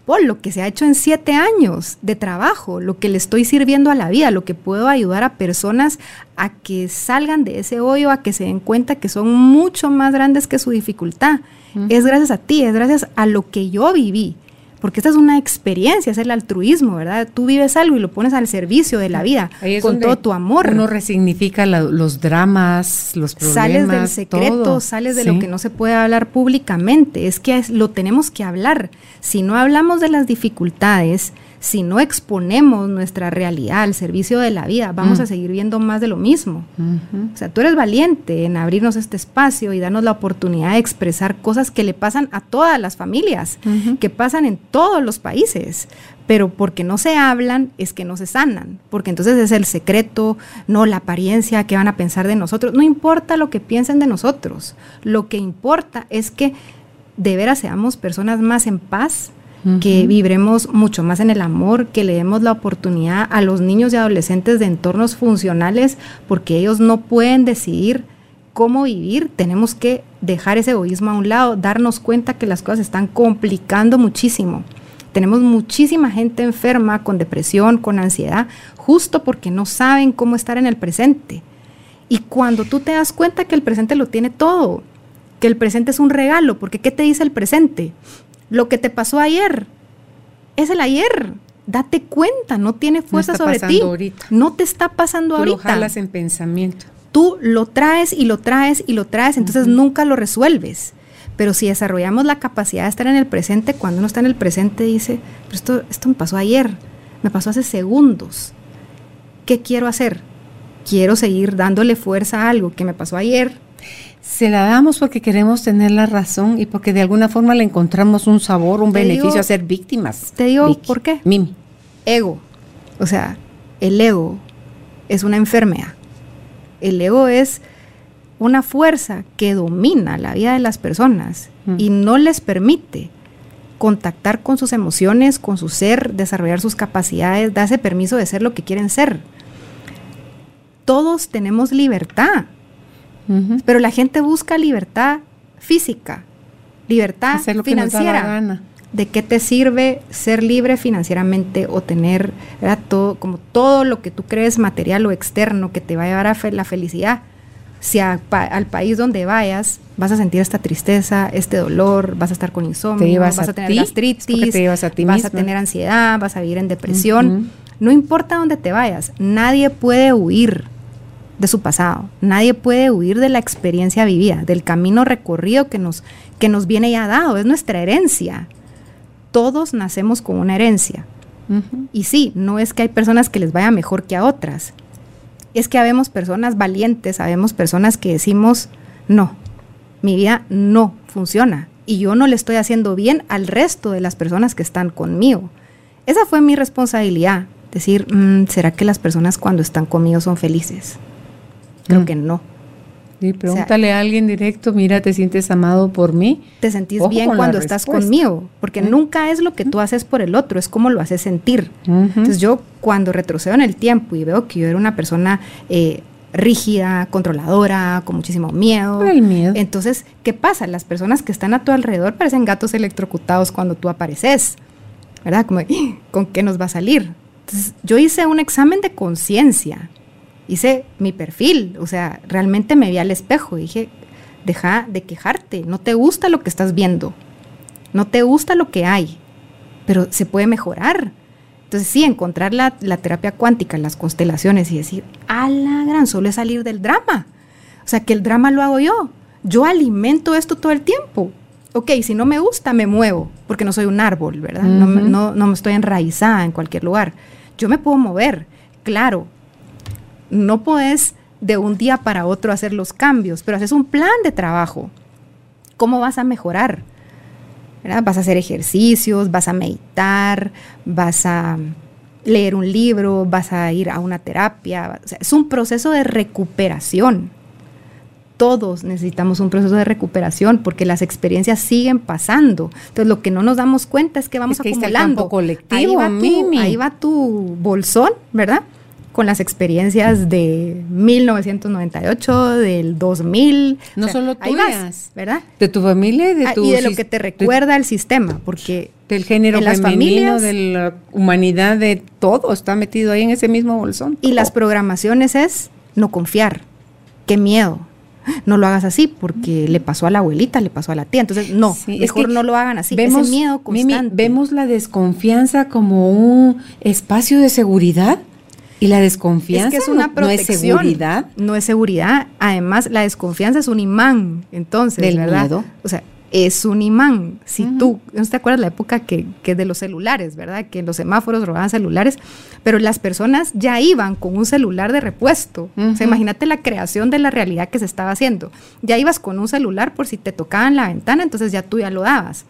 por lo que se ha hecho en siete años de trabajo, lo que le estoy sirviendo a la vida, lo que puedo ayudar a personas a que salgan de ese hoyo, a que se den cuenta que son mucho más grandes que su dificultad. Es gracias a ti, es gracias a lo que yo viví porque esta es una experiencia, es el altruismo, ¿verdad? Tú vives algo y lo pones al servicio de la vida con todo tu amor. Uno resignifica los dramas, los problemas. Sales del secreto, sales de lo que no se puede hablar públicamente. Es que lo tenemos que hablar. Si no hablamos de las dificultades, si no exponemos nuestra realidad al servicio de la vida, vamos mm. a seguir viendo más de lo mismo. O sea, tú eres valiente en abrirnos este espacio y darnos la oportunidad de expresar cosas que le pasan a todas las familias, que pasan en todos los países, pero porque no se hablan es que no se sanan, porque entonces es el secreto, no la apariencia, que van a pensar de nosotros, no importa lo que piensen de nosotros, lo que importa es que de veras seamos personas más en paz, que vibremos mucho más en el amor, que le demos la oportunidad a los niños y adolescentes de entornos funcionales, porque ellos no pueden decidir cómo vivir, tenemos que dejar ese egoísmo a un lado, darnos cuenta que las cosas se están complicando muchísimo. Tenemos muchísima gente enferma con depresión, con ansiedad, justo porque no saben cómo estar en el presente. Y cuando tú te das cuenta que el presente lo tiene todo, que el presente es un regalo, porque ¿qué te dice el presente? Lo que te pasó ayer es el ayer. Date cuenta, no tiene fuerza sobre ti. No te está pasando Tú ahorita. Lo jalas en pensamiento. Tú lo traes y lo traes y lo traes, entonces nunca lo resuelves. Pero si desarrollamos la capacidad de estar en el presente, cuando uno está en el presente dice, pero esto, esto me pasó ayer, me pasó hace segundos. ¿Qué quiero hacer? Quiero seguir dándole fuerza a algo que me pasó ayer, se la damos porque queremos tener la razón y porque de alguna forma le encontramos un sabor, un beneficio a ser víctimas. Te digo, ¿por qué? Mimi. Ego. O sea, el ego es una enfermedad. El ego es una fuerza que domina la vida de las personas mm. y no les permite contactar con sus emociones, con su ser, desarrollar sus capacidades, darse permiso de ser lo que quieren ser. Todos tenemos libertad pero la gente busca libertad física, libertad financiera. ¿De qué te sirve ser libre financieramente o tener todo, como todo lo que tú crees material o externo que te va a llevar a la felicidad? Si al país donde vayas vas a sentir esta tristeza, este dolor, vas a estar con insomnio, vas a, tener gastritis, vas a tener ansiedad, vas a vivir en depresión. No importa dónde te vayas, nadie puede huir de su pasado. Nadie puede huir de la experiencia vivida, del camino recorrido que nos, que nos viene ya dado, es nuestra herencia. Todos nacemos con una herencia. Y sí, no es que hay personas que les vaya mejor que a otras. Es que habemos personas valientes, habemos personas que decimos, no, mi vida no funciona y yo no le estoy haciendo bien al resto de las personas que están conmigo. Esa fue mi responsabilidad, decir, mm, ¿será que las personas cuando están conmigo son felices? Creo mm. que no. Y pregúntale a alguien directo, mira, ¿te sientes amado por mí? Te sentís bien cuando estás conmigo, porque mm. nunca es lo que tú haces por el otro, es como lo haces sentir. Entonces yo cuando retrocedo en el tiempo y veo que yo era una persona eh, rígida, controladora, con muchísimo miedo. El miedo. Entonces, ¿qué pasa? Las personas que están a tu alrededor parecen gatos electrocutados cuando tú apareces, ¿verdad? Como, "Ih, ¿con qué nos va a salir? Entonces, yo hice un examen de conciencia, hice mi perfil, o sea, realmente me vi al espejo y dije, deja de quejarte, no te gusta lo que estás viendo, no te gusta lo que hay, pero se puede mejorar. Entonces sí, encontrar la, la terapia cuántica, las constelaciones y decir, a la gran, solo es salir del drama. O sea, que el drama lo hago yo. Yo alimento esto todo el tiempo. Ok, si no me gusta, me muevo, porque no soy un árbol, ¿verdad? no, no, no me estoy enraizada en cualquier lugar. Yo me puedo mover, claro. No puedes de un día para otro hacer los cambios, pero haces un plan de trabajo. ¿Cómo vas a mejorar? ¿verdad? Vas a hacer ejercicios, vas a meditar, vas a leer un libro, vas a ir a una terapia. O sea, es un proceso de recuperación. Todos necesitamos un proceso de recuperación porque las experiencias siguen pasando. Entonces, lo que no nos damos cuenta es que vamos Es que ahí está el acumulando. campo colectivo, ahí, va tu, ahí va tu bolsón, ¿verdad? Con las experiencias de 1998, del 2000. No solo ahí vas, tuyas. ¿verdad? De tu familia y de Ah, tu y de lo que te de- recuerda el sistema, porque del género en las femenino, familias- de la humanidad, de todo está metido ahí en ese mismo bolsón. y las programaciones es no confiar, qué miedo. No lo hagas así porque le pasó a la abuelita, le pasó a la tía. Entonces, no, Sí, es mejor que no lo hagan así. Vemos, Ese miedo Mimi, constante. vemos la desconfianza como un espacio de seguridad y la desconfianza es que es una no, no es seguridad. No es seguridad. Además, la desconfianza es un imán. Entonces, Del ¿verdad? miedo. O sea, es un imán. Si tú, ¿no te acuerdas la época que, que de los celulares, verdad? Que los semáforos robaban celulares, pero las personas ya iban con un celular de repuesto. O Ujú. sea, imagínate la creación de la realidad que se estaba haciendo. Ya ibas con un celular por si te tocaban la ventana, entonces ya tú ya lo dabas.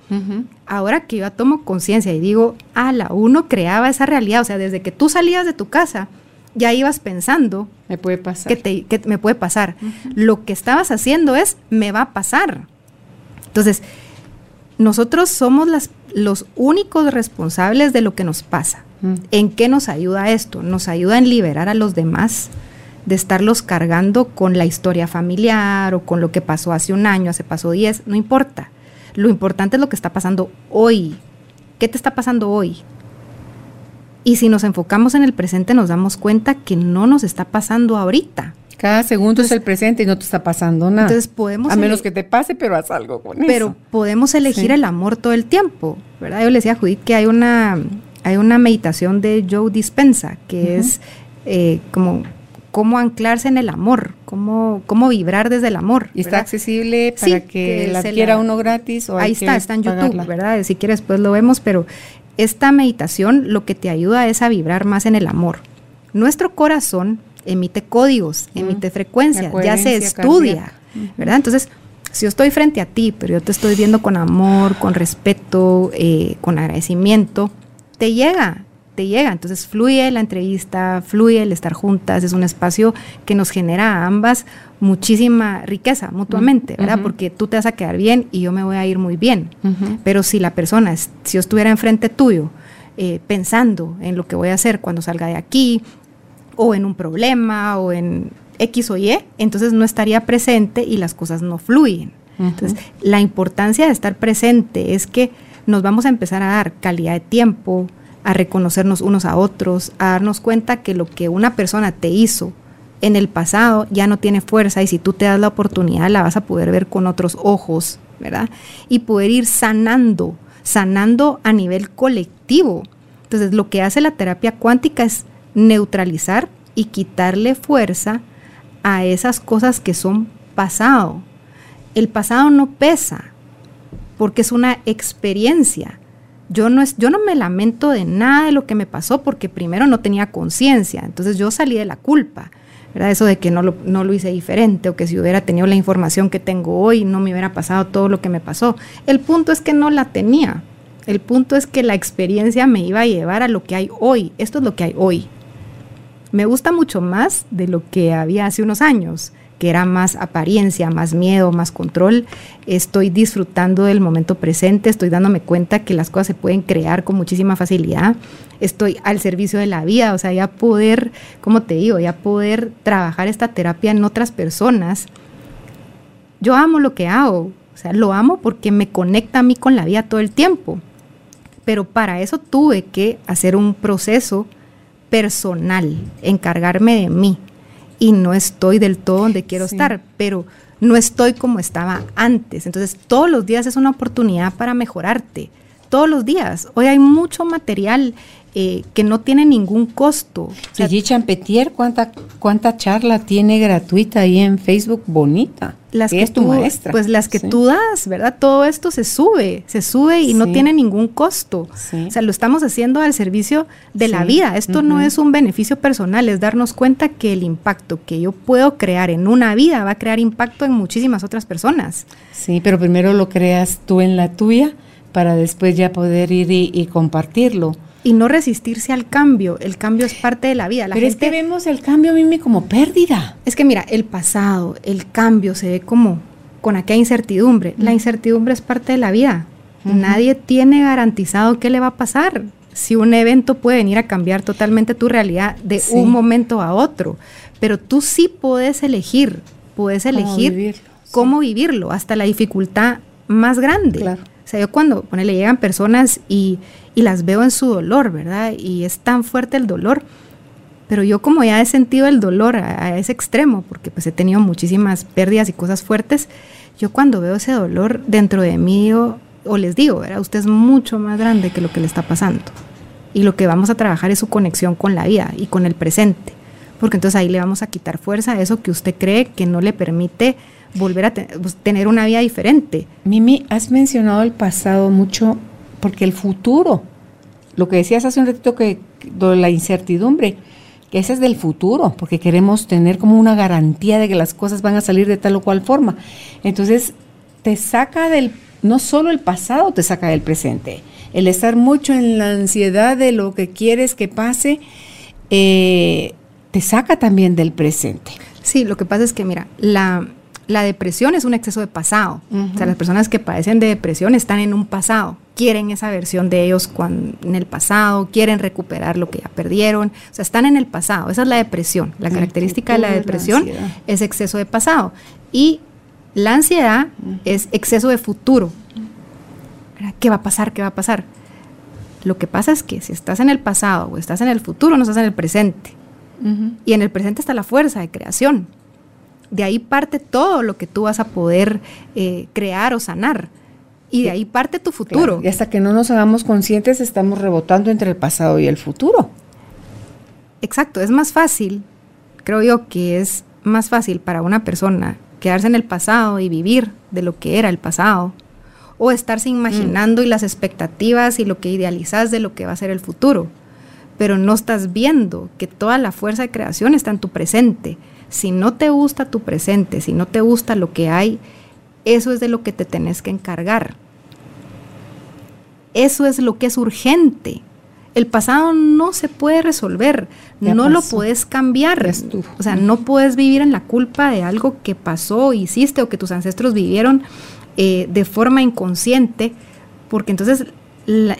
Ahora que yo tomo conciencia y digo, ala, uno creaba esa realidad, o sea, desde que tú salías de tu casa, ya ibas pensando Me puede pasar. que, te, que me puede pasar. Lo que estabas haciendo es, me va a pasar. Entonces, nosotros somos las, los únicos responsables de lo que nos pasa. Mm. ¿En qué nos ayuda esto? Nos ayuda en liberar a los demás de estarlos cargando con la historia familiar o con lo que pasó hace un año, hace pasó 10, no importa. Lo importante es lo que está pasando hoy. ¿Qué te está pasando hoy? Y si nos enfocamos en el presente nos damos cuenta que no nos está pasando ahorita. Cada segundo es el presente y no te está pasando nada. Entonces podemos a menos que te pase, pero haz algo con pero eso. podemos elegir Sí. el amor todo el tiempo, ¿verdad? Yo le decía a Judith que hay una, hay una meditación de Joe Dispensa, que es eh, como cómo anclarse en el amor, cómo, cómo vibrar desde el amor. Y está ¿verdad? accesible Sí, para que, que la la- uno gratis o hay Ahí que está, está en YouTube? ¿verdad? Si quieres, pues lo vemos, pero esta meditación lo que te ayuda es a vibrar más en el amor. Nuestro corazón emite códigos, Mm. emite La frecuencias, ya se estudia, cardíaca. ¿verdad? Entonces, si yo estoy frente a ti, pero yo te estoy viendo con amor, con respeto, eh, con agradecimiento, te llega, te llega. Entonces fluye la entrevista, fluye el estar juntas, es un espacio que nos genera a ambas muchísima riqueza mutuamente, ¿verdad? Porque tú te vas a quedar bien y yo me voy a ir muy bien. Pero si la persona, si yo estuviera enfrente tuyo, eh, pensando en lo que voy a hacer cuando salga de aquí, o en un problema, o en X o Y, entonces no estaría presente y las cosas no fluyen. Entonces, la importancia de estar presente es que nos vamos a empezar a dar calidad de tiempo, a reconocernos unos a otros, a darnos cuenta que lo que una persona te hizo en el pasado ya no tiene fuerza y si tú te das la oportunidad la vas a poder ver con otros ojos, ¿verdad? Y poder ir sanando, sanando a nivel colectivo. Entonces, lo que hace la terapia cuántica es neutralizar y quitarle fuerza a esas cosas que son pasado. El pasado no pesa porque es una experiencia. Yo no, es, yo no me lamento de nada de lo que me pasó porque primero no tenía conciencia, entonces yo salí de la culpa, ¿verdad? Eso de que no lo, no lo hice diferente o que si hubiera tenido la información que tengo hoy no me hubiera pasado todo lo que me pasó. El punto es que no la tenía. El punto es que la experiencia me iba a llevar a lo que hay hoy. Esto es lo que hay hoy. Me gusta mucho más de lo que había hace unos años, que era más apariencia, más miedo, más control, estoy disfrutando del momento presente, estoy dándome cuenta que las cosas se pueden crear con muchísima facilidad, estoy al servicio de la vida, o sea, ya poder, como te digo, ya poder trabajar esta terapia en otras personas. Yo amo lo que hago, o sea, lo amo porque me conecta a mí con la vida todo el tiempo. Pero para eso tuve que hacer un proceso personal, encargarme de mí. Y no estoy del todo donde quiero estar, pero no estoy como estaba antes. Entonces, todos los días es una oportunidad para mejorarte. Todos los días. Hoy hay mucho material eh, que no tiene ningún costo. Gigi Champetier, ¿cuánta, ¿cuánta charla tiene gratuita ahí en Facebook bonita? Las que es tu maestra. Pues las que tú das, ¿verdad? Todo esto se sube, se sube y no tiene ningún costo. O sea, lo estamos haciendo al servicio de la vida. Esto no es un beneficio personal, es darnos cuenta que el impacto que yo puedo crear en una vida va a crear impacto en muchísimas otras personas. Sí, pero primero lo creas tú en la tuya para después ya poder ir y compartirlo y no resistirse al cambio. El cambio es parte de la vida. La Pero es que vemos el cambio, Mimi, como pérdida. Es que mira, el pasado, el cambio se ve como con aquella incertidumbre. La incertidumbre es parte de la vida. Nadie tiene garantizado qué le va a pasar. Si un evento puede venir a cambiar totalmente tu realidad de un momento a otro, pero tú sí puedes elegir, puedes elegir cómo vivirlo, hasta la dificultad más grande. Claro. Sea, yo cuando le llegan personas y y las veo en su dolor, ¿verdad? Y es tan fuerte el dolor. Pero yo como ya he sentido el dolor a, ese extremo, porque pues he tenido muchísimas pérdidas y cosas fuertes, yo cuando veo ese dolor dentro de mí, o, les digo, ¿verdad? Usted es mucho más grande que lo que le está pasando. Y lo que vamos a trabajar es su conexión con la vida y con el presente. Porque entonces ahí le vamos a quitar fuerza a eso que usted cree que no le permite volver a pues, tener una vida diferente. Mimi, has mencionado el pasado mucho porque el futuro, lo que decías hace un ratito que la incertidumbre, que ese es del futuro, porque queremos tener como una garantía de que las cosas van a salir de tal o cual forma. Entonces, te saca del, no solo el pasado te saca del presente, el estar mucho en la ansiedad de lo que quieres que pase, eh, te saca también del presente. Sí, lo que pasa es que, mira, la, la depresión es un exceso de pasado. O sea, las personas que padecen de depresión están en un pasado, quieren esa versión de ellos en el pasado, quieren recuperar lo que ya perdieron. O sea, están en el pasado. Esa es la depresión. La característica de la depresión es exceso de pasado. Y la ansiedad es exceso de futuro. ¿Qué va a pasar? ¿Qué va a pasar? Lo que pasa es que si estás en el pasado o estás en el futuro, no estás en el presente. Y en el presente está la fuerza de creación de ahí parte todo lo que tú vas a poder eh, crear o sanar. Y de ahí parte tu futuro. Y hasta que no nos hagamos conscientes, estamos rebotando entre el pasado y el futuro. Exacto, es más fácil, creo yo que es más fácil para una persona quedarse en el pasado y vivir de lo que era el pasado, o estarse imaginando y las expectativas y lo que idealizas de lo que va a ser el futuro, pero no estás viendo que toda la fuerza de creación está en tu presente si no te gusta tu presente, si no te gusta lo que hay, eso es de lo que te tenés que encargar. Eso es lo que es urgente. El pasado no se puede resolver, no lo puedes cambiar. O sea, no puedes vivir en la culpa de algo que pasó, hiciste o que tus ancestros vivieron eh, de forma inconsciente, porque entonces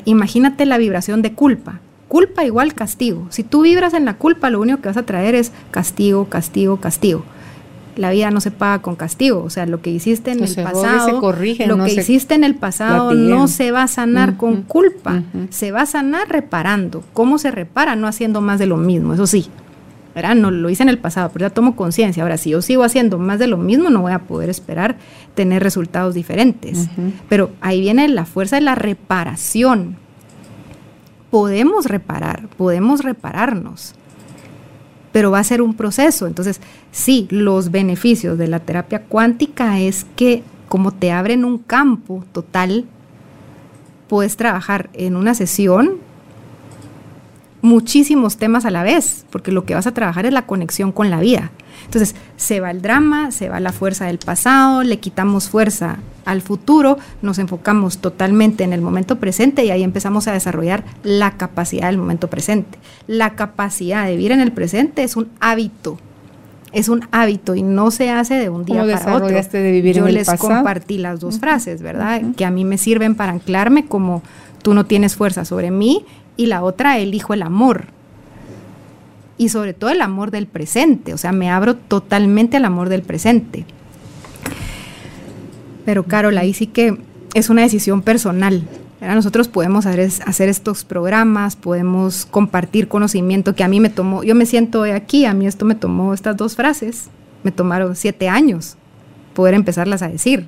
imagínate la vibración de culpa culpa igual castigo. Si tú vibras en la culpa, lo único que vas a traer es castigo, castigo, castigo. La vida no se paga con castigo, o sea, lo que hiciste en el pasado, lo que hiciste en el pasado no se va a sanar con culpa, se va a sanar reparando. ¿Cómo se repara? No haciendo más de lo mismo, eso sí. ¿verdad? No lo hice en el pasado, pero ya tomo conciencia. Ahora, si yo sigo haciendo más de lo mismo, no voy a poder esperar tener resultados diferentes. Pero ahí viene la fuerza de la reparación podemos reparar, podemos repararnos, pero va a ser un proceso. Entonces, sí, los beneficios de la terapia cuántica es que como te abren un campo total, puedes trabajar en una sesión muchísimos temas a la vez, porque lo que vas a trabajar es la conexión con la vida. Entonces, se va el drama, se va la fuerza del pasado, le quitamos fuerza al futuro, nos enfocamos totalmente en el momento presente y ahí empezamos a desarrollar la capacidad del momento presente. La capacidad de vivir en el presente es un hábito. es un hábito y no se hace de un día para otro. De vivir Yo en les compartí las dos frases, ¿verdad? Que a mí me sirven para anclarme como tú no tienes fuerza sobre mí y la otra elijo el amor. Y sobre todo el amor del presente, o sea, me abro totalmente al amor del presente. Pero Carol, ahí sí que es una decisión personal. Nosotros podemos hacer, hacer, estos programas, podemos compartir conocimiento que a mí me tomó, yo me siento aquí, a mí esto me tomó estas dos frases, me tomaron siete años poder empezarlas a decir.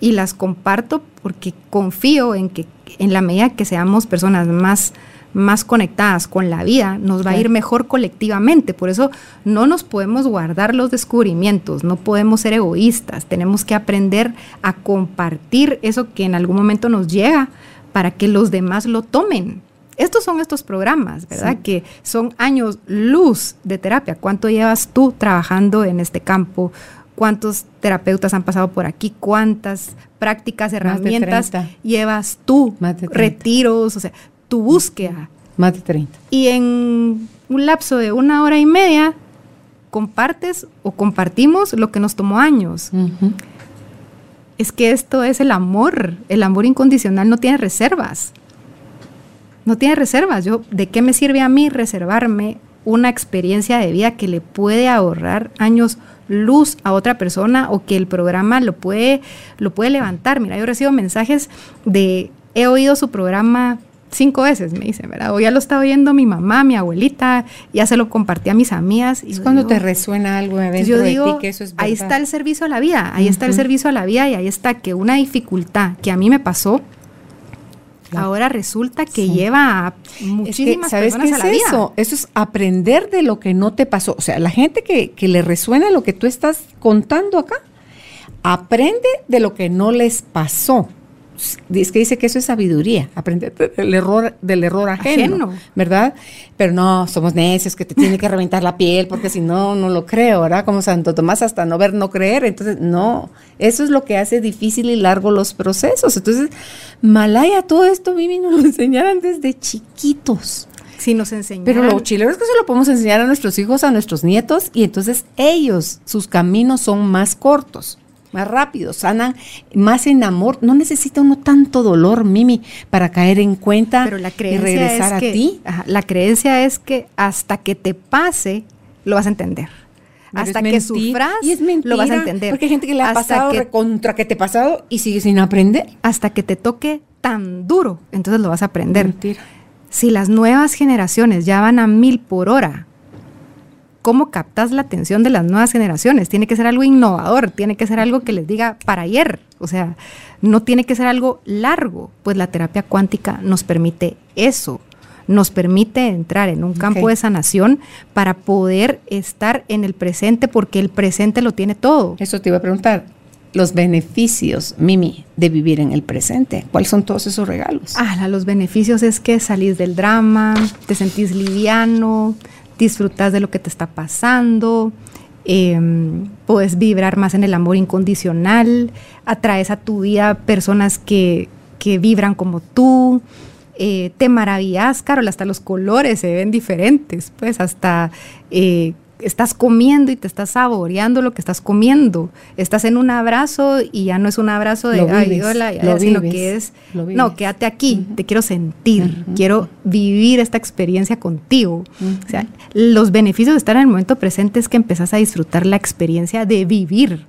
Y las comparto porque confío en que en la medida que seamos personas más más conectadas con la vida, nos va a ir mejor colectivamente. Por eso no nos podemos guardar los descubrimientos, no podemos ser egoístas, tenemos que aprender a compartir eso que en algún momento nos llega para que los demás lo tomen. Estos son estos programas, ¿verdad? Sí. Que son años luz de terapia. ¿Cuánto llevas tú trabajando en este campo? ¿Cuántos terapeutas han pasado por aquí? ¿Cuántas prácticas, herramientas llevas tú? Retiros, o sea, tu búsqueda. Más de 30. Y en un lapso de una hora y media compartes o compartimos lo que nos tomó años. Uh -huh. Es que esto es el amor. El amor incondicional no tiene reservas. No tiene reservas. Yo, ¿de qué me sirve a mí reservarme una experiencia de vida que le puede ahorrar años luz a otra persona o que el programa lo puede, lo puede levantar? Mira, yo recibo mensajes de he oído su programa cinco veces, me dicen, ¿verdad? O ya lo está oyendo mi mamá, mi abuelita, ya se lo compartí a mis amigas. Y es cuando digo, te resuena algo dentro yo digo, de ti que eso es verdad. Ahí está el servicio a la vida, ahí uh -huh. está el servicio a la vida y ahí está que una dificultad que a mí me pasó, claro. ahora resulta que sí. lleva a muchísimas es que, ¿sabes personas qué a la es vida. Eso? eso es aprender de lo que no te pasó. O sea, la gente que, que le resuena lo que tú estás contando acá, aprende de lo que no les pasó es que dice que eso es sabiduría, aprender del error, del error ajeno, ajeno, ¿verdad? Pero no, somos necios, que te tiene que reventar la piel, porque si no, no lo creo, ¿verdad? Como Santo Tomás, hasta no ver, no creer. Entonces, no, eso es lo que hace difícil y largo los procesos. Entonces, Malaya, todo esto, Mimi, nos lo enseñaron desde chiquitos. Sí, nos enseñaron. Pero lo chileno es que se lo podemos enseñar a nuestros hijos, a nuestros nietos, y entonces ellos, sus caminos son más cortos más rápido, sanan más en amor. No necesita uno tanto dolor, Mimi, para caer en cuenta Pero la creencia y regresar es que, a ti. Ajá, la creencia es que hasta que te pase, lo vas a entender. Pero hasta que sufras, y es mentira, lo vas a entender. Porque hay gente que le ha Hasta pasado que- contra que te ha pasado y sigue sin aprender. Hasta que te toque tan duro, entonces lo vas a aprender. Mentira. Si las nuevas generaciones ya van a mil por hora, ¿cómo captas la atención de las nuevas generaciones? Tiene que ser algo innovador, tiene que ser algo que les diga para ayer, o sea, no tiene que ser algo largo, pues la terapia cuántica nos permite eso, nos permite entrar en un campo de sanación para poder estar en el presente porque el presente lo tiene todo. Eso te iba a preguntar. Los beneficios, Mimi, de vivir en el presente. ¿Cuáles son todos esos regalos? Ah, los beneficios es que salís del drama, te sentís liviano, disfrutas de lo que te está pasando, eh, puedes vibrar más en el amor incondicional, atraes a tu vida personas que, que vibran como tú, eh, te maravillas, Carol, hasta los colores se ven diferentes, pues hasta eh, estás comiendo y te estás saboreando lo que estás comiendo. Estás en un abrazo y ya no es un abrazo de Lo ay, vives, hola, lo sino vives, que es lo vives. no, quédate aquí, te quiero sentir, quiero vivir esta experiencia contigo. O sea, los beneficios de estar en el momento presente es que empezás a disfrutar la experiencia de vivir.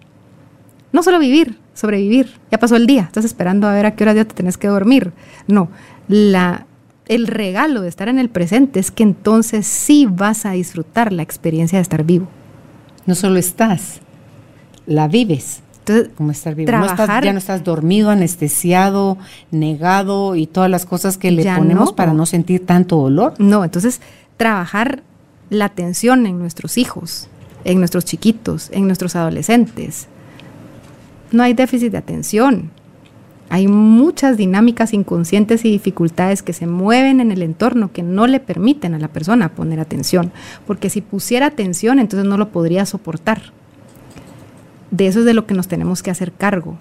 No solo vivir, sobrevivir. Ya pasó el día, estás esperando a ver a qué hora ya te tenés que dormir. No, la, el regalo de estar en el presente es que entonces sí vas a disfrutar la experiencia de estar vivo. No solo estás, la vives. Entonces, Como estar vivo. No estás- Trabajar- ya no estás dormido, anestesiado, negado y todas las cosas que le ponemos no. para no sentir tanto dolor. No, entonces trabajar la atención en nuestros hijos, en nuestros chiquitos, en nuestros adolescentes. No hay déficit de atención. Hay muchas dinámicas inconscientes y dificultades que se mueven en el entorno que no le permiten a la persona poner atención. Porque si pusiera atención, entonces no lo podría soportar. De eso es de lo que nos tenemos que hacer cargo.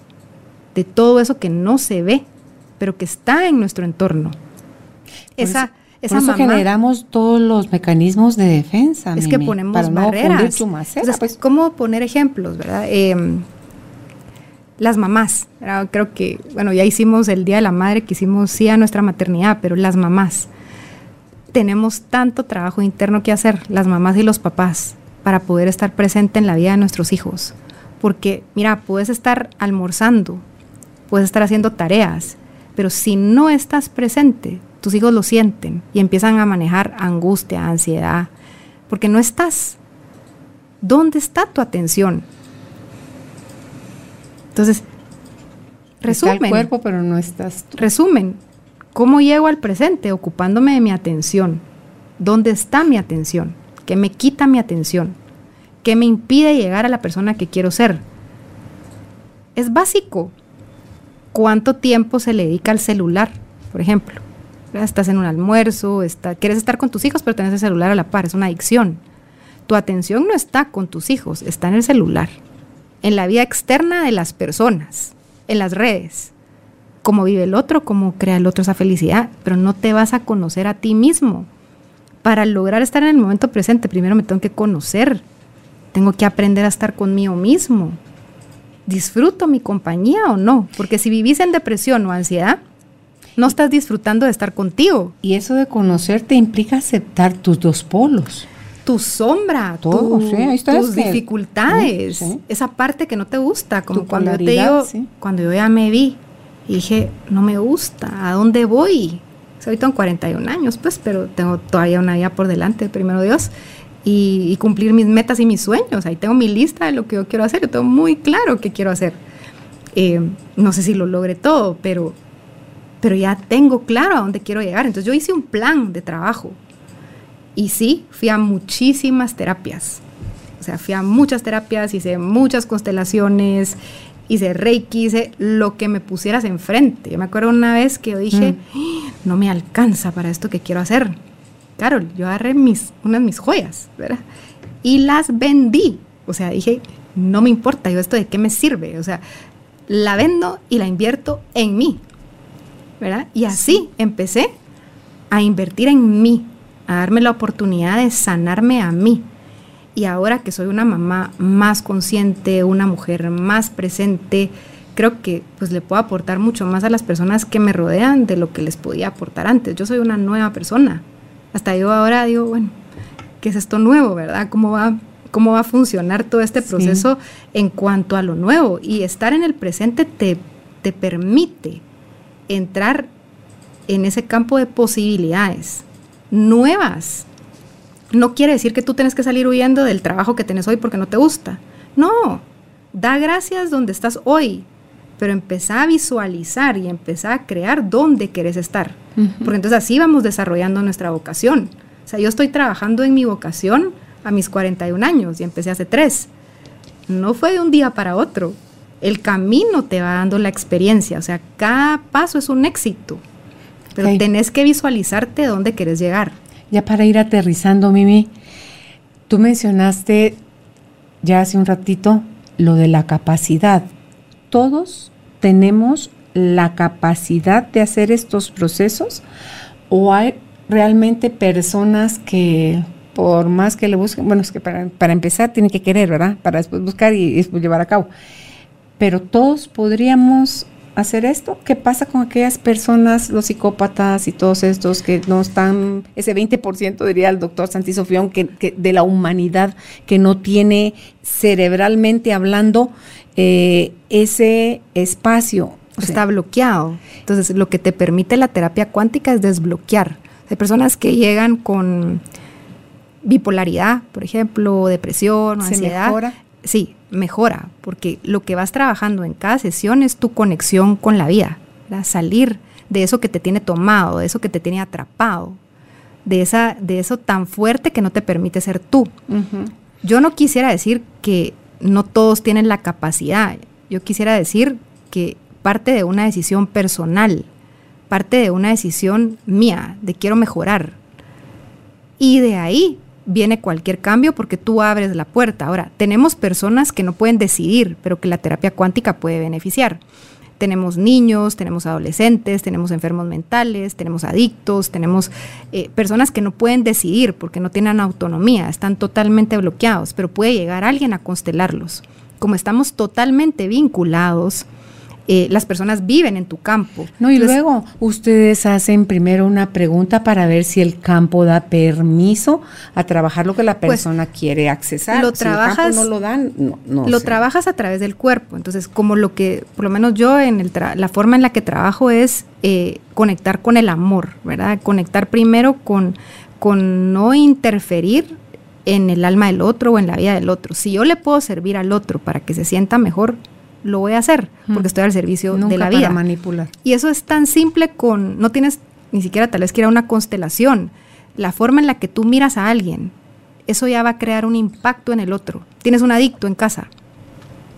De todo eso que no se ve, pero que está en nuestro entorno. Esa, eso- esa Por eso generamos todos los mecanismos de defensa. Es que ponemos barreras. pues. ¿Cómo poner ejemplos, verdad? Em, las mamás, creo que, bueno, ya hicimos el Día de la Madre, que hicimos sí a nuestra maternidad, pero las mamás, tenemos tanto trabajo interno que hacer, las mamás y los papás, para poder estar presente en la vida de nuestros hijos. Porque, mira, puedes estar almorzando, puedes estar haciendo tareas, pero si no estás presente, tus hijos lo sienten y empiezan a manejar angustia, ansiedad, porque no estás. ¿Dónde está tu atención? Entonces, resumen. Está el cuerpo, pero no estás Resumen, ¿cómo llego al presente? Ocupándome de mi atención. ¿Dónde está mi atención? ¿Qué me quita mi atención? ¿Qué me impide llegar a la persona que quiero ser? Es básico. ¿Cuánto tiempo se le dedica al celular, por ejemplo? Estás en un almuerzo, está, quieres estar con tus hijos, pero tienes el celular a la par, es una adicción. Tu atención no está con tus hijos, está en el celular en la vida externa de las personas, en las redes. Cómo vive el otro, cómo crea el otro esa felicidad, pero no te vas a conocer a ti mismo. Para lograr estar en el momento presente, primero me tengo que conocer, tengo que aprender a estar conmigo mismo. ¿Disfruto mi compañía o no? Porque si vivís en depresión o ansiedad, no estás disfrutando de estar contigo. Y eso de conocerte implica aceptar tus dos polos tu sombra, tus dificultades, esa parte que no te gusta, como cuando te digo, cuando yo ya me vi y dije, no me gusta, ¿a dónde voy? Soy tengo 41 años, pues, pero tengo todavía una vida por delante, primero Dios, y, cumplir mis metas y mis sueños. Ahí tengo mi lista de lo que yo quiero hacer, yo tengo muy claro qué quiero hacer. Eh, no sé si lo logre todo, pero, pero ya tengo claro a dónde quiero llegar. Entonces yo hice un plan de trabajo y sí, fui a muchísimas terapias. O sea, fui a muchas terapias, hice muchas constelaciones, hice reiki, hice lo que me pusieras enfrente. Yo me acuerdo una vez que yo dije, mm. ¡Ah! no me alcanza para esto que quiero hacer. Carol, yo agarré mis, unas mis joyas, ¿verdad? Y las vendí. O sea, dije, no me importa, yo esto de qué me sirve. O sea, la vendo y la invierto en mí, ¿verdad? Y así empecé a invertir en mí, a darme la oportunidad de sanarme a mí. Y ahora que soy una mamá más consciente, una mujer más presente, creo que pues le puedo aportar mucho más a las personas que me rodean de lo que les podía aportar antes. Yo soy una nueva persona. Hasta yo ahora digo, bueno, ¿qué es esto nuevo, verdad? ¿Cómo va, cómo va a funcionar todo este proceso en cuanto a lo nuevo? Y estar en el presente te, te permite entrar en ese campo de posibilidades nuevas. No quiere decir que tú tienes que salir huyendo del trabajo que tienes hoy porque no te gusta. No, da gracias donde estás hoy, pero empezá a visualizar y empezá a crear dónde quieres estar. Porque entonces así vamos desarrollando nuestra vocación. O sea, yo estoy trabajando en mi vocación a mis 41 años y empecé hace tres. No fue de un día para otro. El camino te va dando la experiencia. O sea, cada paso es un éxito. Pero tenés que visualizarte dónde quieres llegar. Ya para ir aterrizando, Mimi, tú mencionaste ya hace un ratito lo de la capacidad. Todos tenemos la capacidad de hacer estos procesos o hay realmente personas que por más que le busquen, bueno, es que para, para empezar tienen que querer, ¿verdad? Para después buscar y después llevar a cabo. Pero todos podríamos hacer esto? ¿Qué pasa con aquellas personas, los psicópatas y todos estos que no están, ese 20% diría el doctor Santisofión, que, que de la humanidad que no tiene cerebralmente hablando eh, ese espacio? Está bloqueado. Entonces, lo que te permite la terapia cuántica es desbloquear. Hay personas que llegan con bipolaridad, por ejemplo, depresión, ansiedad. Sí, mejora, porque lo que vas trabajando en cada sesión es tu conexión con la vida, salir de eso que te tiene tomado, de eso que te tiene atrapado, de, esa, de eso tan fuerte que no te permite ser tú. Yo no quisiera decir que no todos tienen la capacidad, yo quisiera decir que parte de una decisión personal, parte de una decisión mía, de quiero mejorar. Y de ahí viene cualquier cambio porque tú abres la puerta. Ahora, tenemos personas que no pueden decidir, pero que la terapia cuántica puede beneficiar. tenemos niños, tenemos adolescentes, tenemos enfermos mentales, tenemos adictos, tenemos eh, personas que no pueden decidir porque no tienen autonomía, están totalmente bloqueados, pero puede llegar alguien a constelarlos. Como estamos totalmente vinculados, eh, las personas viven en tu campo. No, y luego ustedes hacen primero una pregunta para ver si el campo da permiso a trabajar lo que la pues, persona quiere accesar. Lo trabajas, no lo dan, no, Lo trabajas a través del cuerpo. Entonces, como lo que, por lo menos yo, en el la forma en la que trabajo es eh, conectar con el amor, ¿verdad? Conectar primero con, con no interferir en el alma del otro o en la vida del otro. Si yo le puedo servir al otro para que se sienta mejor, lo voy a hacer porque estoy al servicio de la vida. manipular. Y eso es tan simple con, no tienes ni siquiera tal vez que una constelación. La forma en la que tú miras a alguien, eso ya va a crear un impacto en el otro. Tienes un adicto en casa.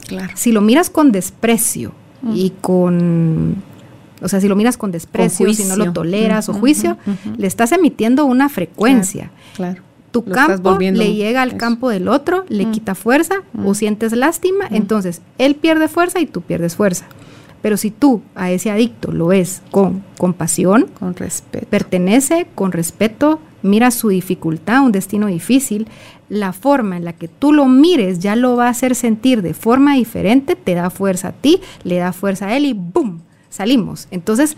Claro. Si lo miras con desprecio y con o sea, si lo miras con desprecio, si no lo toleras o juicio, le estás emitiendo una frecuencia. claro tu campo le llega al campo del otro, le mm. quita fuerza o mm. sientes lástima, mm. entonces él pierde fuerza y tú pierdes fuerza. Pero si tú a ese adicto lo ves con compasión, con respeto, pertenece con respeto, mira su dificultad, un destino difícil, la forma en la que tú lo mires ya lo va a hacer sentir de forma diferente, te da fuerza a ti, le da fuerza a él y ¡boom! Salimos. Entonces,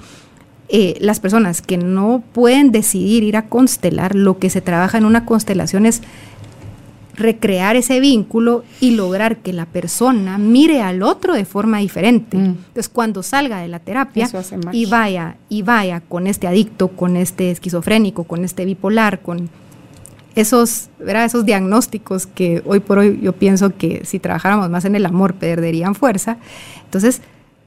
eh, las personas que no pueden decidir ir a constelar, lo que se trabaja en una constelación es recrear ese vínculo y lograr que la persona mire al otro de forma diferente. Mm. Entonces, cuando salga de la terapia y vaya y vaya con este adicto, con este esquizofrénico, con este bipolar, con esos, esos diagnósticos que hoy por hoy yo pienso que si trabajáramos más en el amor perderían fuerza. Entonces,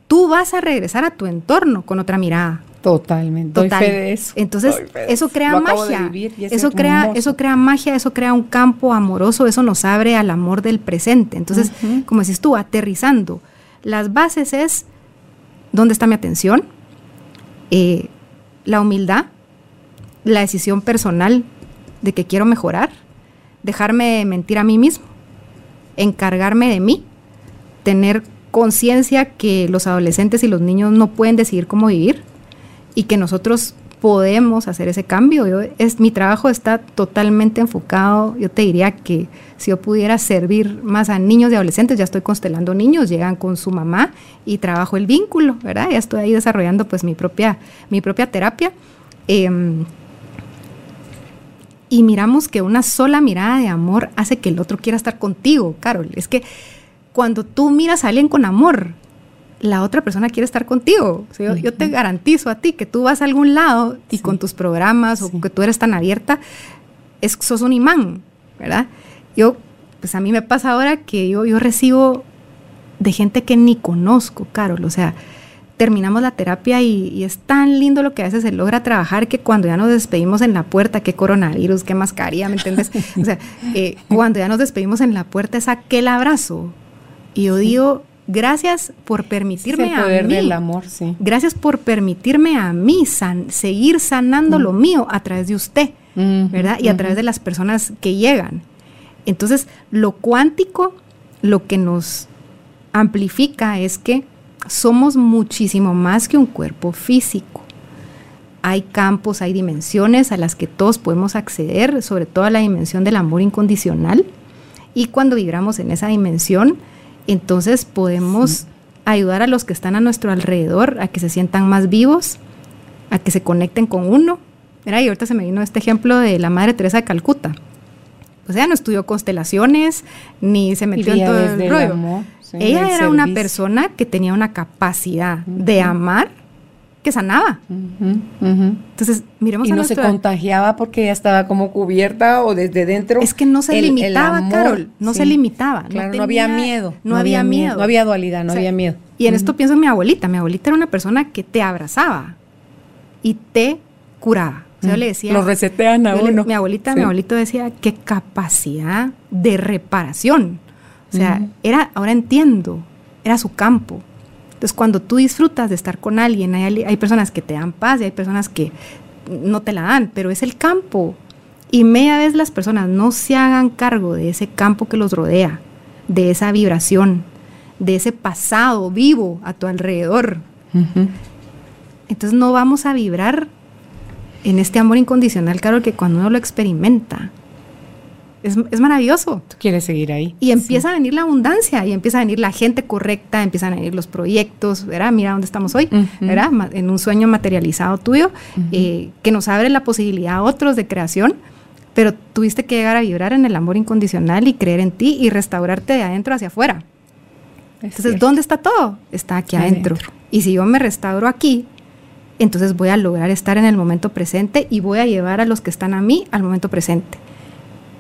tú vas a regresar a tu entorno con otra mirada, Totalmente. Total. eso. Entonces, eso crea magia. Eso crea, eso crea magia, eso crea un campo amoroso, eso nos abre al amor del presente. Entonces, como decís tú, aterrizando. Las bases es dónde está mi atención, eh, la humildad, la decisión personal de que quiero mejorar, dejarme mentir a mí mismo, encargarme de mí, tener conciencia que los adolescentes y los niños no pueden decidir cómo vivir, y que nosotros podemos hacer ese cambio. Yo, es, mi trabajo está totalmente enfocado, yo te diría que si yo pudiera servir más a niños y adolescentes, ya estoy constelando niños, llegan con su mamá y trabajo el vínculo, ¿verdad? Ya estoy ahí desarrollando pues mi propia, mi propia terapia. Em, y miramos que una sola mirada de amor hace que el otro quiera estar contigo, Carol. Es que cuando tú miras a alguien con amor, la otra persona quiere estar contigo. yo, te garantizo a ti que tú vas a algún lado y con tus programas o que tú eres tan abierta, es, sos un imán, ¿verdad? Yo, pues a mí me pasa ahora que yo, yo recibo de gente que ni conozco, Carol, o sea, terminamos la terapia y, es tan lindo lo que a veces se logra trabajar que cuando ya nos despedimos en la puerta, qué coronavirus, qué mascarilla, ¿me entiendes? o sea, eh, cuando ya nos despedimos en la puerta es aquel abrazo. Y yo digo, Gracias por permitirme el poder a mí. del amor, sí. Gracias por permitirme a mí seguir sanando lo mío a través de usted, ¿verdad? Y a través de las personas que llegan. Entonces, lo cuántico, lo que nos amplifica es que somos muchísimo más que un cuerpo físico. Hay campos, hay dimensiones a las que todos podemos acceder, sobre todo a la dimensión del amor incondicional. Y cuando vibramos en esa dimensión, entonces podemos ayudar a los que están a nuestro alrededor a que se sientan más vivos, a que se conecten con uno. Mira, y ahorita se me vino este ejemplo de la Madre Teresa de Calcuta. O sea, no estudió constelaciones ni se metió en todo el rollo. Ella era una persona que tenía una capacidad de amar que sanaba. Entonces, miremos y no se contagiaba porque ya estaba como cubierta o desde dentro. Es que no se limitaba, Carol, no se limitaba. no, había miedo. No, había, miedo. No había dualidad, no había miedo. Y en esto pienso en mi abuelita. Mi abuelita era una persona que te abrazaba y te curaba. O sea, yo le decía. Lo resetean a uno. mi abuelita, mi abuelito decía, qué capacidad de reparación. O sea, era, ahora entiendo, era su campo. Entonces, cuando tú disfrutas de estar con alguien, hay, personas que te dan paz y hay personas que no te la dan, pero es el campo. Y media vez las personas no se hagan cargo de ese campo que los rodea, de esa vibración, de ese pasado vivo a tu alrededor. Entonces no vamos a vibrar en este amor incondicional, claro, que cuando uno lo experimenta, es, maravilloso. Tú quieres seguir ahí. Y empieza a venir la abundancia, y empieza a venir la gente correcta, empiezan a venir los proyectos, ¿verdad? Mira dónde estamos hoy, ¿verdad? En un sueño materializado tuyo, eh, que nos abre la posibilidad a otros de creación, pero tuviste que llegar a vibrar en el amor incondicional y creer en ti y restaurarte de adentro hacia afuera. entonces, ¿dónde está todo? Está aquí adentro. Y si yo me restauro aquí, entonces voy a lograr estar en el momento presente y voy a llevar a los que están a mí al momento presente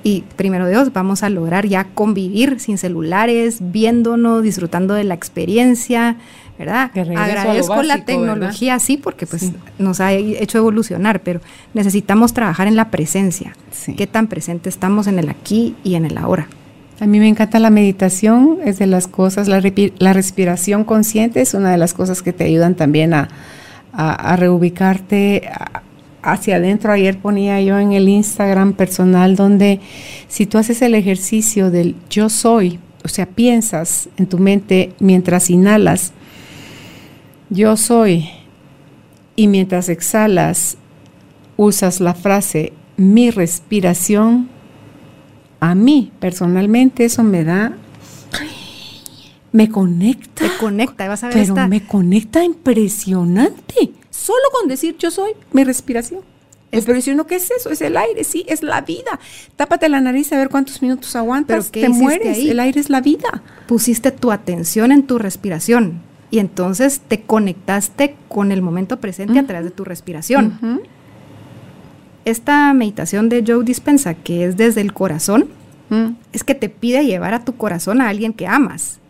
y primero Dios, vamos a lograr ya convivir sin celulares, viéndonos, disfrutando de la experiencia, ¿verdad? Agradezco la tecnología, sí, porque pues nos ha hecho evolucionar, pero necesitamos trabajar en la presencia. ¿Qué tan presente estamos en el aquí y en el ahora? A mí me encanta la meditación, es de las cosas, la, la respiración consciente es una de las cosas que te ayudan también a, a, a reubicarte, a, hacia adentro. Ayer ponía yo en el Instagram personal donde si tú haces el ejercicio del yo soy, o sea, piensas en tu mente mientras inhalas, yo soy, y mientras exhalas, usas la frase mi respiración, a mí personalmente eso me da me conecta. Te conecta, vas a ver. Pero me conecta impresionante. Solo con decir yo soy, mi respiración. Es, pero si uno, ¿qué es eso? Es el aire, sí, es la vida. Tápate la nariz a ver cuántos minutos aguantas, te mueres. El aire es la vida. Pusiste tu atención en tu respiración y entonces te conectaste con el momento presente a través de tu respiración. Esta meditación de Joe Dispensa, que es desde el corazón, es que te pide llevar a tu corazón a alguien que amas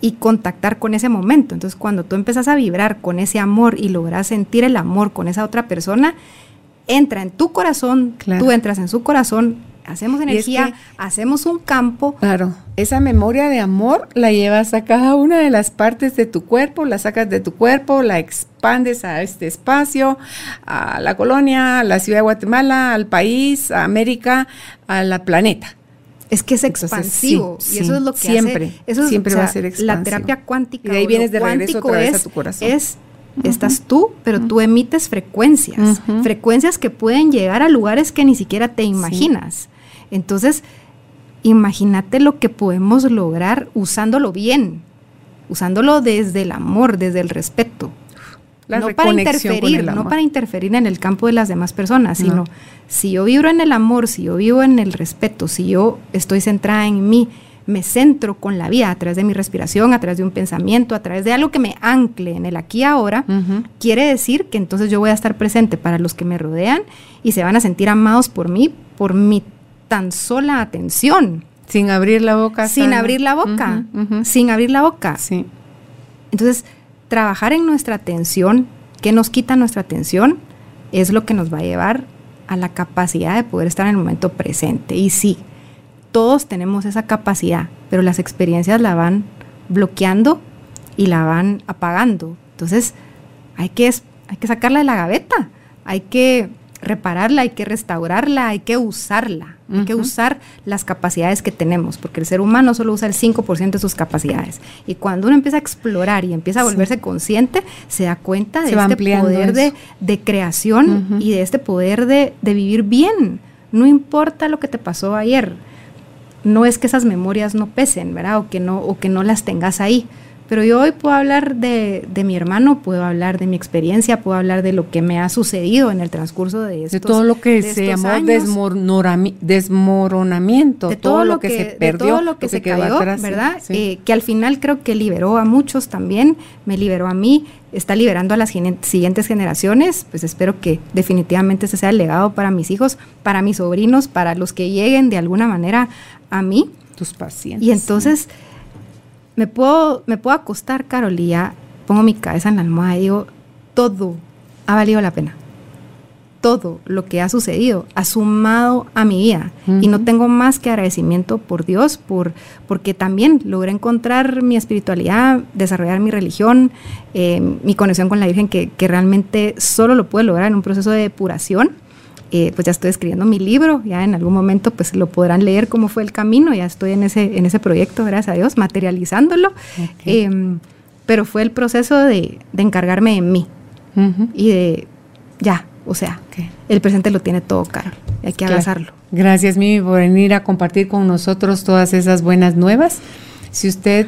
y contactar con ese momento. Entonces, cuando tú empiezas a vibrar con ese amor y logras sentir el amor con esa otra persona, entra en tu corazón, tú entras en su corazón, hacemos energía, hacemos un campo. Claro, esa memoria de amor la llevas a cada una de las partes de tu cuerpo, la sacas de tu cuerpo, la expandes a este espacio, a la colonia, a la ciudad de Guatemala, al país, a América, a la planeta. Es que es expansivo y eso es lo que siempre, eso siempre va a ser expansivo. La terapia cuántica. Y de ahí vienes de regreso otra vez a tu corazón. Es estás tú, pero tú emites frecuencias, frecuencias que pueden llegar a lugares que ni siquiera te imaginas. Entonces, imagínate lo que podemos lograr usándolo bien, usándolo desde el amor, desde el respeto no para interferir, no para interferir en el campo de las demás personas, sino si yo vibro en el amor, si yo vivo en el respeto, si yo estoy centrada en mí, me centro con la vida a través de mi respiración, a través de un pensamiento, a través de algo que me ancle en el aquí y ahora, quiere decir que entonces yo voy a estar presente para los que me rodean y se van a sentir amados por mí, por mi tan sola atención. Sin abrir la boca. Sin abrir la boca. Sin abrir la boca. Sí. Entonces, trabajar en nuestra atención, que nos quita nuestra atención, es lo que nos va a llevar a la capacidad de poder estar en el momento presente. Y sí, todos tenemos esa capacidad, pero las experiencias la van bloqueando y la van apagando. Entonces, hay que, hay que sacarla de la gaveta, hay que repararla, hay que restaurarla, hay que usarla, hay que usar las capacidades que tenemos, porque el ser humano solo usa el 5% de sus capacidades. Y cuando uno empieza a explorar y empieza a volverse consciente, se da cuenta de este poder de, creación y de este poder de, vivir bien. No importa lo que te pasó ayer, no es que esas memorias no pesen, ¿verdad? O que no, o que no las tengas ahí pero yo hoy puedo hablar de, de, mi hermano, puedo hablar de mi experiencia, puedo hablar de lo que me ha sucedido en el transcurso de estos De todo lo que se llamó desmoronamiento, de todo, lo que, se perdió, de todo lo que, se, cayó, ¿verdad? Eh, que al final creo que liberó a muchos también, me liberó a mí, está liberando a las siguientes generaciones, pues espero que definitivamente ese sea el legado para mis hijos, para mis sobrinos, para los que lleguen de alguna manera a mí. Tus pacientes. Y entonces me puedo, me puedo acostar, Carolía, pongo mi cabeza en la almohada y digo, todo ha valido la pena. Todo lo que ha sucedido ha sumado a mi vida. Y no tengo más que agradecimiento por Dios, por, porque también logré encontrar mi espiritualidad, desarrollar mi religión, eh, mi conexión con la Virgen, que, que realmente solo lo pude lograr en un proceso de depuración eh, pues ya estoy escribiendo mi libro, ya en algún momento pues lo podrán leer cómo fue el camino, ya estoy en ese, en ese proyecto, gracias a Dios, materializándolo. Em, pero fue el proceso de, encargarme de mí y de, ya, o sea, el presente lo tiene todo, Carol, hay que abrazarlo. Gracias, Mimi, por venir a compartir con nosotros todas esas buenas nuevas. Si usted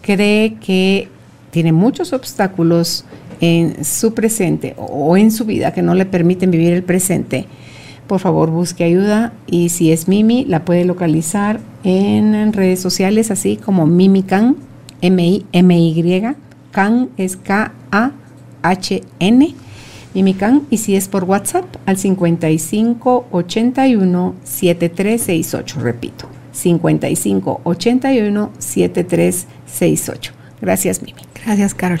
cree que tiene muchos obstáculos en su presente o en su vida que no le permiten vivir el presente, por favor busque ayuda y si es Mimi, la puede localizar en redes sociales así como Mimi Can, M-I-M-Y, Can es K-A-H-N, Mimi Can, y si es por WhatsApp al 55 81 7368, repito, 55 81 7368. Gracias, Mimi. Gracias, Carol.